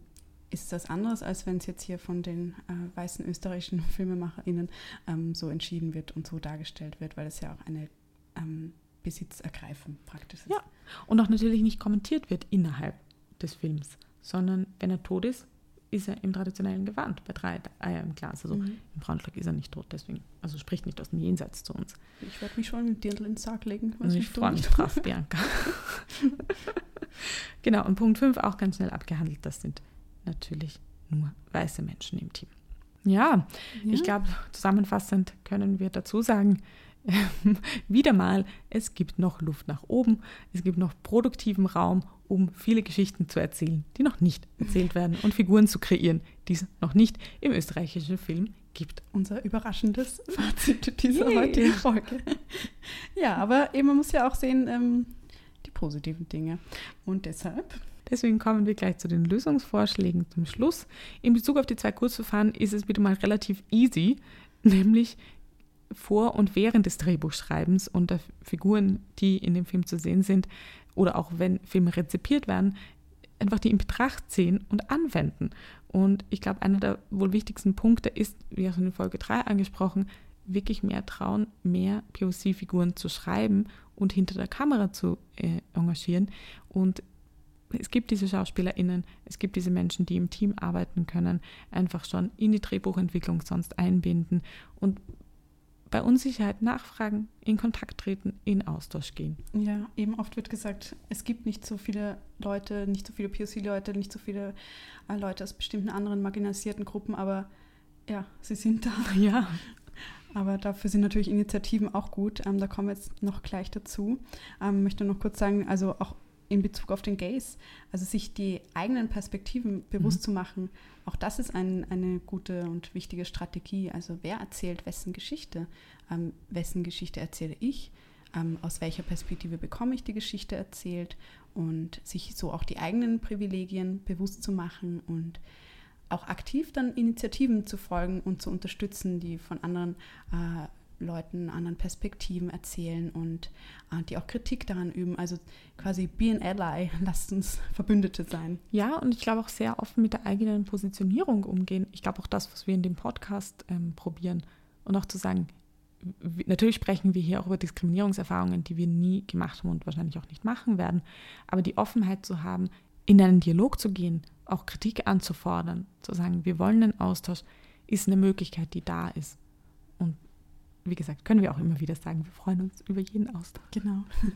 [SPEAKER 1] ist das anderes, als wenn es jetzt hier von den äh, weißen österreichischen FilmemacherInnen ähm, so entschieden wird und so dargestellt wird, weil es ja auch eine ähm, Besitzergreifung praktisch ist.
[SPEAKER 2] Ja, und auch natürlich nicht kommentiert wird innerhalb des Films, sondern wenn er tot ist, ist er im traditionellen Gewand bei drei Eier im Glas. Also mhm. im Braunschlag ist er nicht tot, deswegen, also spricht nicht aus dem Jenseits zu uns.
[SPEAKER 1] Ich werde mich schon mit Dirndl ins Sarg legen.
[SPEAKER 2] Also ich freue mich drauf, Bianca. genau, und Punkt 5 auch ganz schnell abgehandelt, das sind natürlich nur weiße Menschen im Team. Ja, ja. ich glaube, zusammenfassend können wir dazu sagen, wieder mal, es gibt noch Luft nach oben, es gibt noch produktiven Raum, um viele Geschichten zu erzählen, die noch nicht erzählt werden und Figuren zu kreieren, die es noch nicht im österreichischen Film gibt.
[SPEAKER 1] Unser überraschendes Fazit dieser Yay. heutigen Folge. ja, aber eben, man muss ja auch sehen, ähm, die positiven Dinge. Und deshalb
[SPEAKER 2] Deswegen kommen wir gleich zu den Lösungsvorschlägen zum Schluss. In Bezug auf die zwei Kurzverfahren ist es wieder mal relativ easy, nämlich vor und während des Drehbuchschreibens und der Figuren, die in dem Film zu sehen sind, oder auch wenn Filme rezipiert werden, einfach die in Betracht ziehen und anwenden. Und ich glaube, einer der wohl wichtigsten Punkte ist, wie auch in Folge 3 angesprochen, wirklich mehr trauen, mehr POC-Figuren zu schreiben und hinter der Kamera zu äh, engagieren und es gibt diese SchauspielerInnen, es gibt diese Menschen, die im Team arbeiten können, einfach schon in die Drehbuchentwicklung sonst einbinden und bei Unsicherheit nachfragen, in Kontakt treten, in Austausch gehen.
[SPEAKER 1] Ja, eben oft wird gesagt, es gibt nicht so viele Leute, nicht so viele POC-Leute, nicht so viele äh, Leute aus bestimmten anderen marginalisierten Gruppen, aber ja, sie sind da.
[SPEAKER 2] Ja.
[SPEAKER 1] Aber dafür sind natürlich Initiativen auch gut. Ähm, da kommen wir jetzt noch gleich dazu. Ähm, möchte noch kurz sagen, also auch in Bezug auf den Gays. Also sich die eigenen Perspektiven bewusst mhm. zu machen, auch das ist ein, eine gute und wichtige Strategie. Also wer erzählt wessen Geschichte? Ähm, wessen Geschichte erzähle ich? Ähm, aus welcher Perspektive bekomme ich die Geschichte erzählt? Und sich so auch die eigenen Privilegien bewusst zu machen und auch aktiv dann Initiativen zu folgen und zu unterstützen, die von anderen äh, Leuten anderen Perspektiven erzählen und äh, die auch Kritik daran üben. Also quasi be an ally, lasst uns Verbündete sein.
[SPEAKER 2] Ja, und ich glaube auch sehr offen mit der eigenen Positionierung umgehen. Ich glaube auch das, was wir in dem Podcast ähm, probieren und auch zu sagen, natürlich sprechen wir hier auch über Diskriminierungserfahrungen, die wir nie gemacht haben und wahrscheinlich auch nicht machen werden, aber die Offenheit zu haben, in einen Dialog zu gehen, auch Kritik anzufordern, zu sagen, wir wollen einen Austausch, ist eine Möglichkeit, die da ist. Wie gesagt, können wir auch immer wieder sagen, wir freuen uns über jeden Austausch.
[SPEAKER 1] Genau.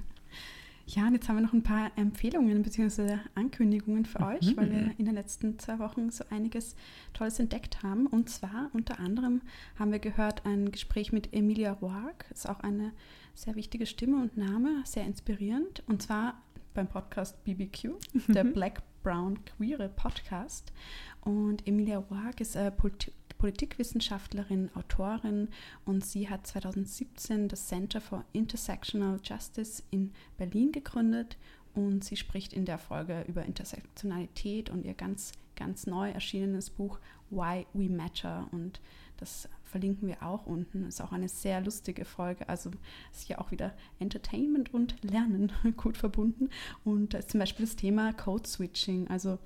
[SPEAKER 1] Ja, und jetzt haben wir noch ein paar Empfehlungen bzw. Ankündigungen für euch, weil wir in den letzten zwei Wochen so einiges Tolles entdeckt haben. Und zwar unter anderem haben wir gehört ein Gespräch mit Emilia Roark, ist auch eine sehr wichtige Stimme und Name, sehr inspirierend. Und zwar beim Podcast BBQ, der Black Brown Queere Podcast. Und Emilia Roark ist eine Polit Politikwissenschaftlerin, Autorin und sie hat 2017 das Center for Intersectional Justice in Berlin gegründet und sie spricht in der Folge über Intersektionalität und ihr ganz, ganz neu erschienenes Buch Why We Matter und das verlinken wir auch unten. Ist auch eine sehr lustige Folge. Also ist hier auch wieder Entertainment und Lernen gut verbunden. Und da ist zum Beispiel das Thema Code Switching. Also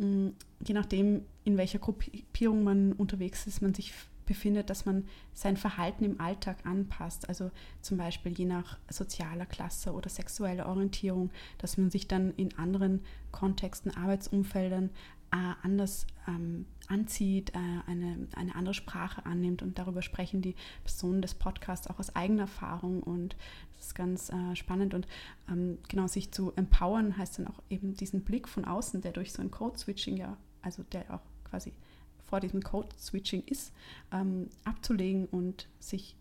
[SPEAKER 1] je nachdem, in welcher Gruppierung man unterwegs ist, man sich befindet, dass man sein Verhalten im Alltag anpasst. Also zum Beispiel je nach sozialer Klasse oder sexueller Orientierung, dass man sich dann in anderen Kontexten, Arbeitsumfeldern äh, anders ähm, anzieht, äh, eine, eine andere Sprache annimmt. Und darüber sprechen die Personen des Podcasts auch aus eigener Erfahrung. Und das ist ganz äh, spannend. Und ähm, genau sich zu empowern heißt dann auch eben diesen Blick von außen, der durch so ein Code-Switching ja, also der auch quasi vor diesem Code-Switching ist, ähm, abzulegen und sich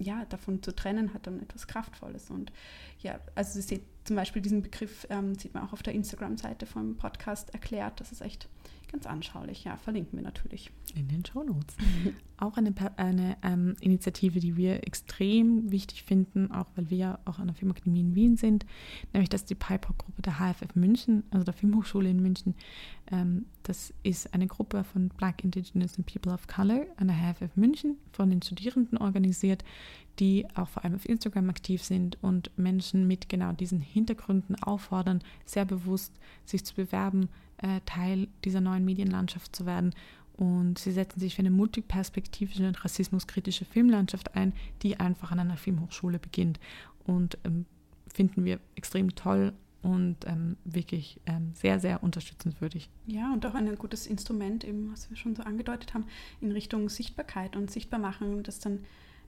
[SPEAKER 1] ja, davon zu trennen, hat dann etwas Kraftvolles. Und ja, also Sie seht zum Beispiel diesen Begriff, ähm, sieht man auch auf der Instagram-Seite vom Podcast erklärt. Das ist echt ganz anschaulich. Ja, verlinken wir natürlich.
[SPEAKER 2] In den Show Notes. auch eine, eine ähm, Initiative, die wir extrem wichtig finden, auch weil wir ja auch an der Filmakademie in Wien sind, nämlich dass die PIPOC-Gruppe der HFF München, also der Filmhochschule in München, ähm, das ist eine Gruppe von Black, Indigenous and People of Color an der HFF München, von den Studierenden organisiert, die auch vor allem auf Instagram aktiv sind und Menschen mit genau diesen Hintergründen auffordern, sehr bewusst sich zu bewerben, äh, Teil dieser neuen Medienlandschaft zu werden. Und sie setzen sich für eine multiperspektivische und rassismuskritische Filmlandschaft ein, die einfach an einer Filmhochschule beginnt. Und ähm, finden wir extrem toll und ähm, wirklich ähm, sehr, sehr unterstützenswürdig.
[SPEAKER 1] Ja, und auch ein gutes Instrument, eben, was wir schon so angedeutet haben, in Richtung Sichtbarkeit und Sichtbarmachen, dass dann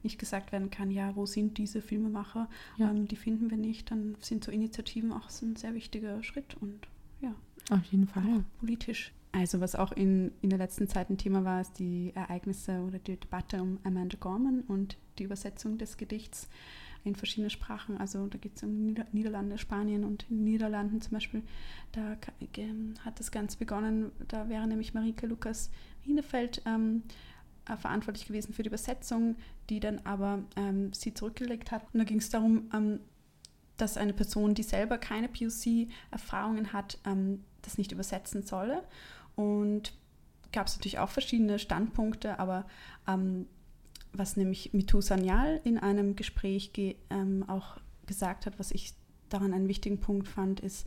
[SPEAKER 1] nicht gesagt werden kann, ja, wo sind diese Filmemacher? Ja. Ähm, die finden wir nicht. Dann sind so Initiativen auch ein sehr wichtiger Schritt und ja.
[SPEAKER 2] Auf jeden Fall.
[SPEAKER 1] Politisch. Also was auch in, in der letzten Zeit ein Thema war, ist die Ereignisse oder die Debatte um Amanda Gorman und die Übersetzung des Gedichts in verschiedene Sprachen. Also da geht es um Nieder Niederlande, Spanien und in den Niederlanden zum Beispiel. Da hat das Ganze begonnen. Da wäre nämlich Marike Lukas Wienefeld ähm, äh, verantwortlich gewesen für die Übersetzung, die dann aber ähm, sie zurückgelegt hat. Und da ging es darum, ähm, dass eine Person, die selber keine POC-Erfahrungen hat, ähm, das nicht übersetzen solle. Und gab es natürlich auch verschiedene Standpunkte, aber ähm, was nämlich Mitu Sanyal in einem Gespräch ge ähm, auch gesagt hat, was ich daran einen wichtigen Punkt fand, ist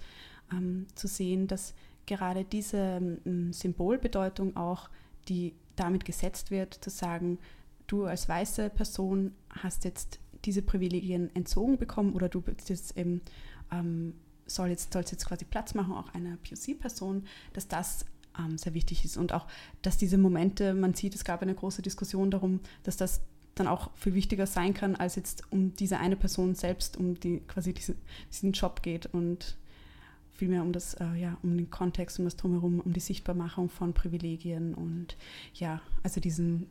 [SPEAKER 1] ähm, zu sehen, dass gerade diese ähm, Symbolbedeutung auch, die damit gesetzt wird, zu sagen, du als weiße Person hast jetzt diese Privilegien entzogen bekommen oder du bist jetzt eben, ähm, soll jetzt, sollst jetzt quasi Platz machen, auch einer POC-Person, dass das ähm, sehr wichtig ist. Und auch, dass diese Momente, man sieht, es gab eine große Diskussion darum, dass das dann auch viel wichtiger sein kann, als jetzt um diese eine Person selbst, um die quasi diese, diesen Job geht und vielmehr um das, äh, ja, um den Kontext, um das Drumherum, um die Sichtbarmachung von Privilegien und ja, also diesen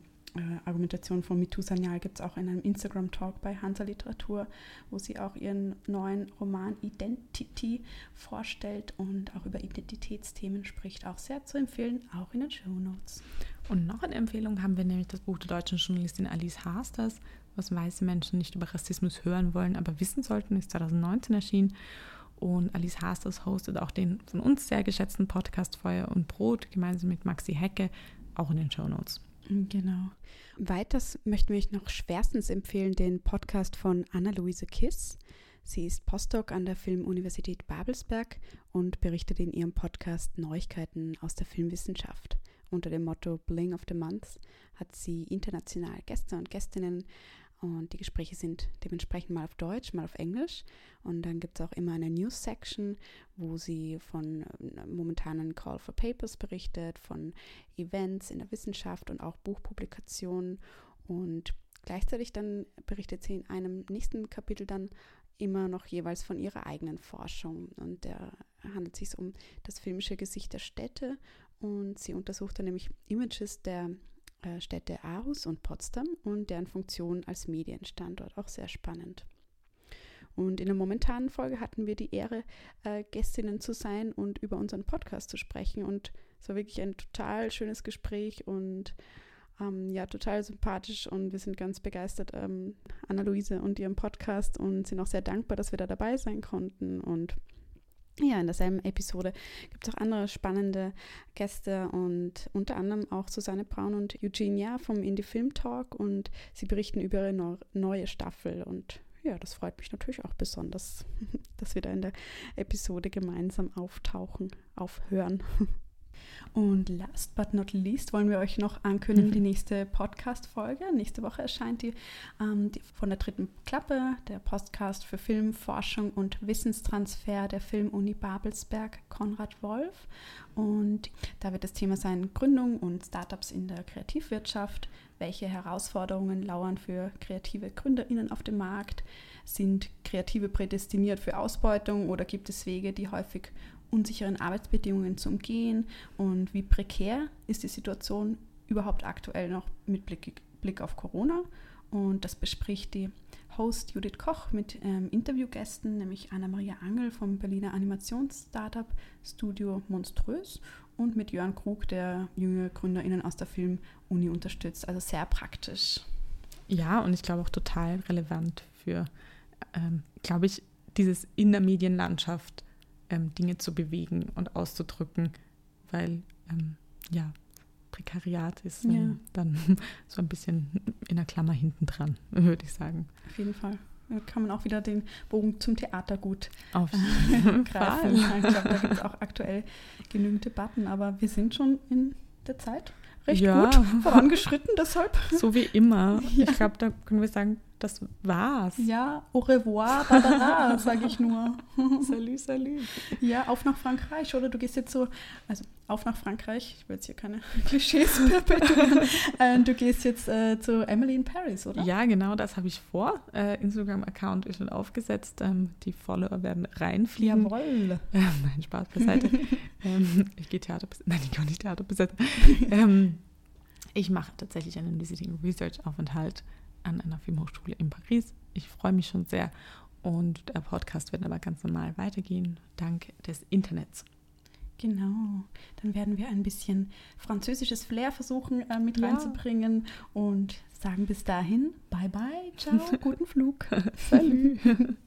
[SPEAKER 1] Argumentation von MeToo Sanyal gibt es auch in einem Instagram-Talk bei Hansa Literatur, wo sie auch ihren neuen Roman Identity vorstellt und auch über Identitätsthemen spricht. Auch sehr zu empfehlen, auch in den Show Notes.
[SPEAKER 2] Und noch eine Empfehlung haben wir nämlich das Buch der deutschen Journalistin Alice Hasters, was weiße Menschen nicht über Rassismus hören wollen, aber wissen sollten, ist 2019 erschienen. Und Alice Hasters hostet auch den von uns sehr geschätzten Podcast Feuer und Brot gemeinsam mit Maxi Hecke, auch in den Show Notes.
[SPEAKER 1] Genau. Weiters möchten wir euch noch schwerstens empfehlen den Podcast von Anna-Luise Kiss. Sie ist Postdoc an der Filmuniversität Babelsberg und berichtet in ihrem Podcast Neuigkeiten aus der Filmwissenschaft. Unter dem Motto Bling of the Month hat sie international Gäste und Gästinnen und die Gespräche sind dementsprechend mal auf Deutsch, mal auf Englisch. Und dann gibt es auch immer eine News-Section, wo sie von äh, momentanen Call for Papers berichtet, von Events in der Wissenschaft und auch Buchpublikationen. Und gleichzeitig dann berichtet sie in einem nächsten Kapitel dann immer noch jeweils von ihrer eigenen Forschung. Und da handelt es sich um das filmische Gesicht der Städte und sie untersucht dann nämlich Images der Städte Aarhus und Potsdam und deren Funktion als Medienstandort. Auch sehr spannend. Und in der momentanen Folge hatten wir die Ehre, äh, Gästinnen zu sein und über unseren Podcast zu sprechen. Und es war wirklich ein total schönes Gespräch und ähm, ja, total sympathisch. Und wir sind ganz begeistert, ähm, Anna-Luise und ihrem Podcast und sind auch sehr dankbar, dass wir da dabei sein konnten. Und ja, in derselben Episode gibt es auch andere spannende Gäste und unter anderem auch Susanne Braun und Eugenia vom Indie Film Talk und sie berichten über ihre neue Staffel und ja, das freut mich natürlich auch besonders, dass wir da in der Episode gemeinsam auftauchen, aufhören. Und last but not least wollen wir euch noch ankündigen, die nächste Podcast-Folge. Nächste Woche erscheint die, ähm, die, von der dritten Klappe, der Podcast für Film, Forschung und Wissenstransfer der Filmuni Babelsberg Konrad Wolf. Und da wird das Thema sein Gründung und Startups in der Kreativwirtschaft. Welche Herausforderungen lauern für kreative GründerInnen auf dem Markt? Sind Kreative prädestiniert für Ausbeutung oder gibt es Wege, die häufig unsicheren Arbeitsbedingungen zu umgehen und wie prekär ist die Situation überhaupt aktuell noch mit Blick, Blick auf Corona. Und das bespricht die Host Judith Koch mit ähm, Interviewgästen, nämlich Anna-Maria Angel vom Berliner Animations-Startup Studio Monströs und mit Jörn Krug, der junge GründerInnen aus der Film-Uni unterstützt. Also sehr praktisch.
[SPEAKER 2] Ja, und ich glaube auch total relevant für, ähm, glaube ich, dieses in der Medienlandschaft ähm, Dinge zu bewegen und auszudrücken, weil ähm, ja, Prekariat ist ähm, ja. dann so ein bisschen in der Klammer hinten dran, würde ich sagen.
[SPEAKER 1] Auf jeden Fall. Da kann man auch wieder den Bogen zum Theater gut
[SPEAKER 2] Auf
[SPEAKER 1] greifen. Ich glaube, da gibt es auch aktuell genügend Debatten, aber wir sind schon in der Zeit recht ja. gut vorangeschritten, deshalb.
[SPEAKER 2] So wie immer. Ja. Ich glaube, da können wir sagen, das war's.
[SPEAKER 1] Ja, au revoir, badara, sage ich nur.
[SPEAKER 2] salut, salut.
[SPEAKER 1] Ja, auf nach Frankreich, oder? Du gehst jetzt so, also auf nach Frankreich, ich will jetzt hier keine Klischees perpetuieren. äh, du gehst jetzt äh, zu Emily in Paris, oder?
[SPEAKER 2] Ja, genau, das habe ich vor. Äh, Instagram-Account ist schon aufgesetzt. Ähm, die Follower werden reinfliegen.
[SPEAKER 1] Jawoll.
[SPEAKER 2] Äh, nein, Spaß beiseite. ähm, ich gehe Theater besetzen. Nein, ich kann nicht Theater besetzen. ähm, ich mache tatsächlich einen Visiting Research Aufenthalt an einer Filmhochschule in Paris. Ich freue mich schon sehr und der Podcast wird aber ganz normal weitergehen, dank des Internets.
[SPEAKER 1] Genau, dann werden wir ein bisschen französisches Flair versuchen äh, mit ja. reinzubringen und sagen bis dahin, bye bye, ciao, guten Flug.
[SPEAKER 2] Salut.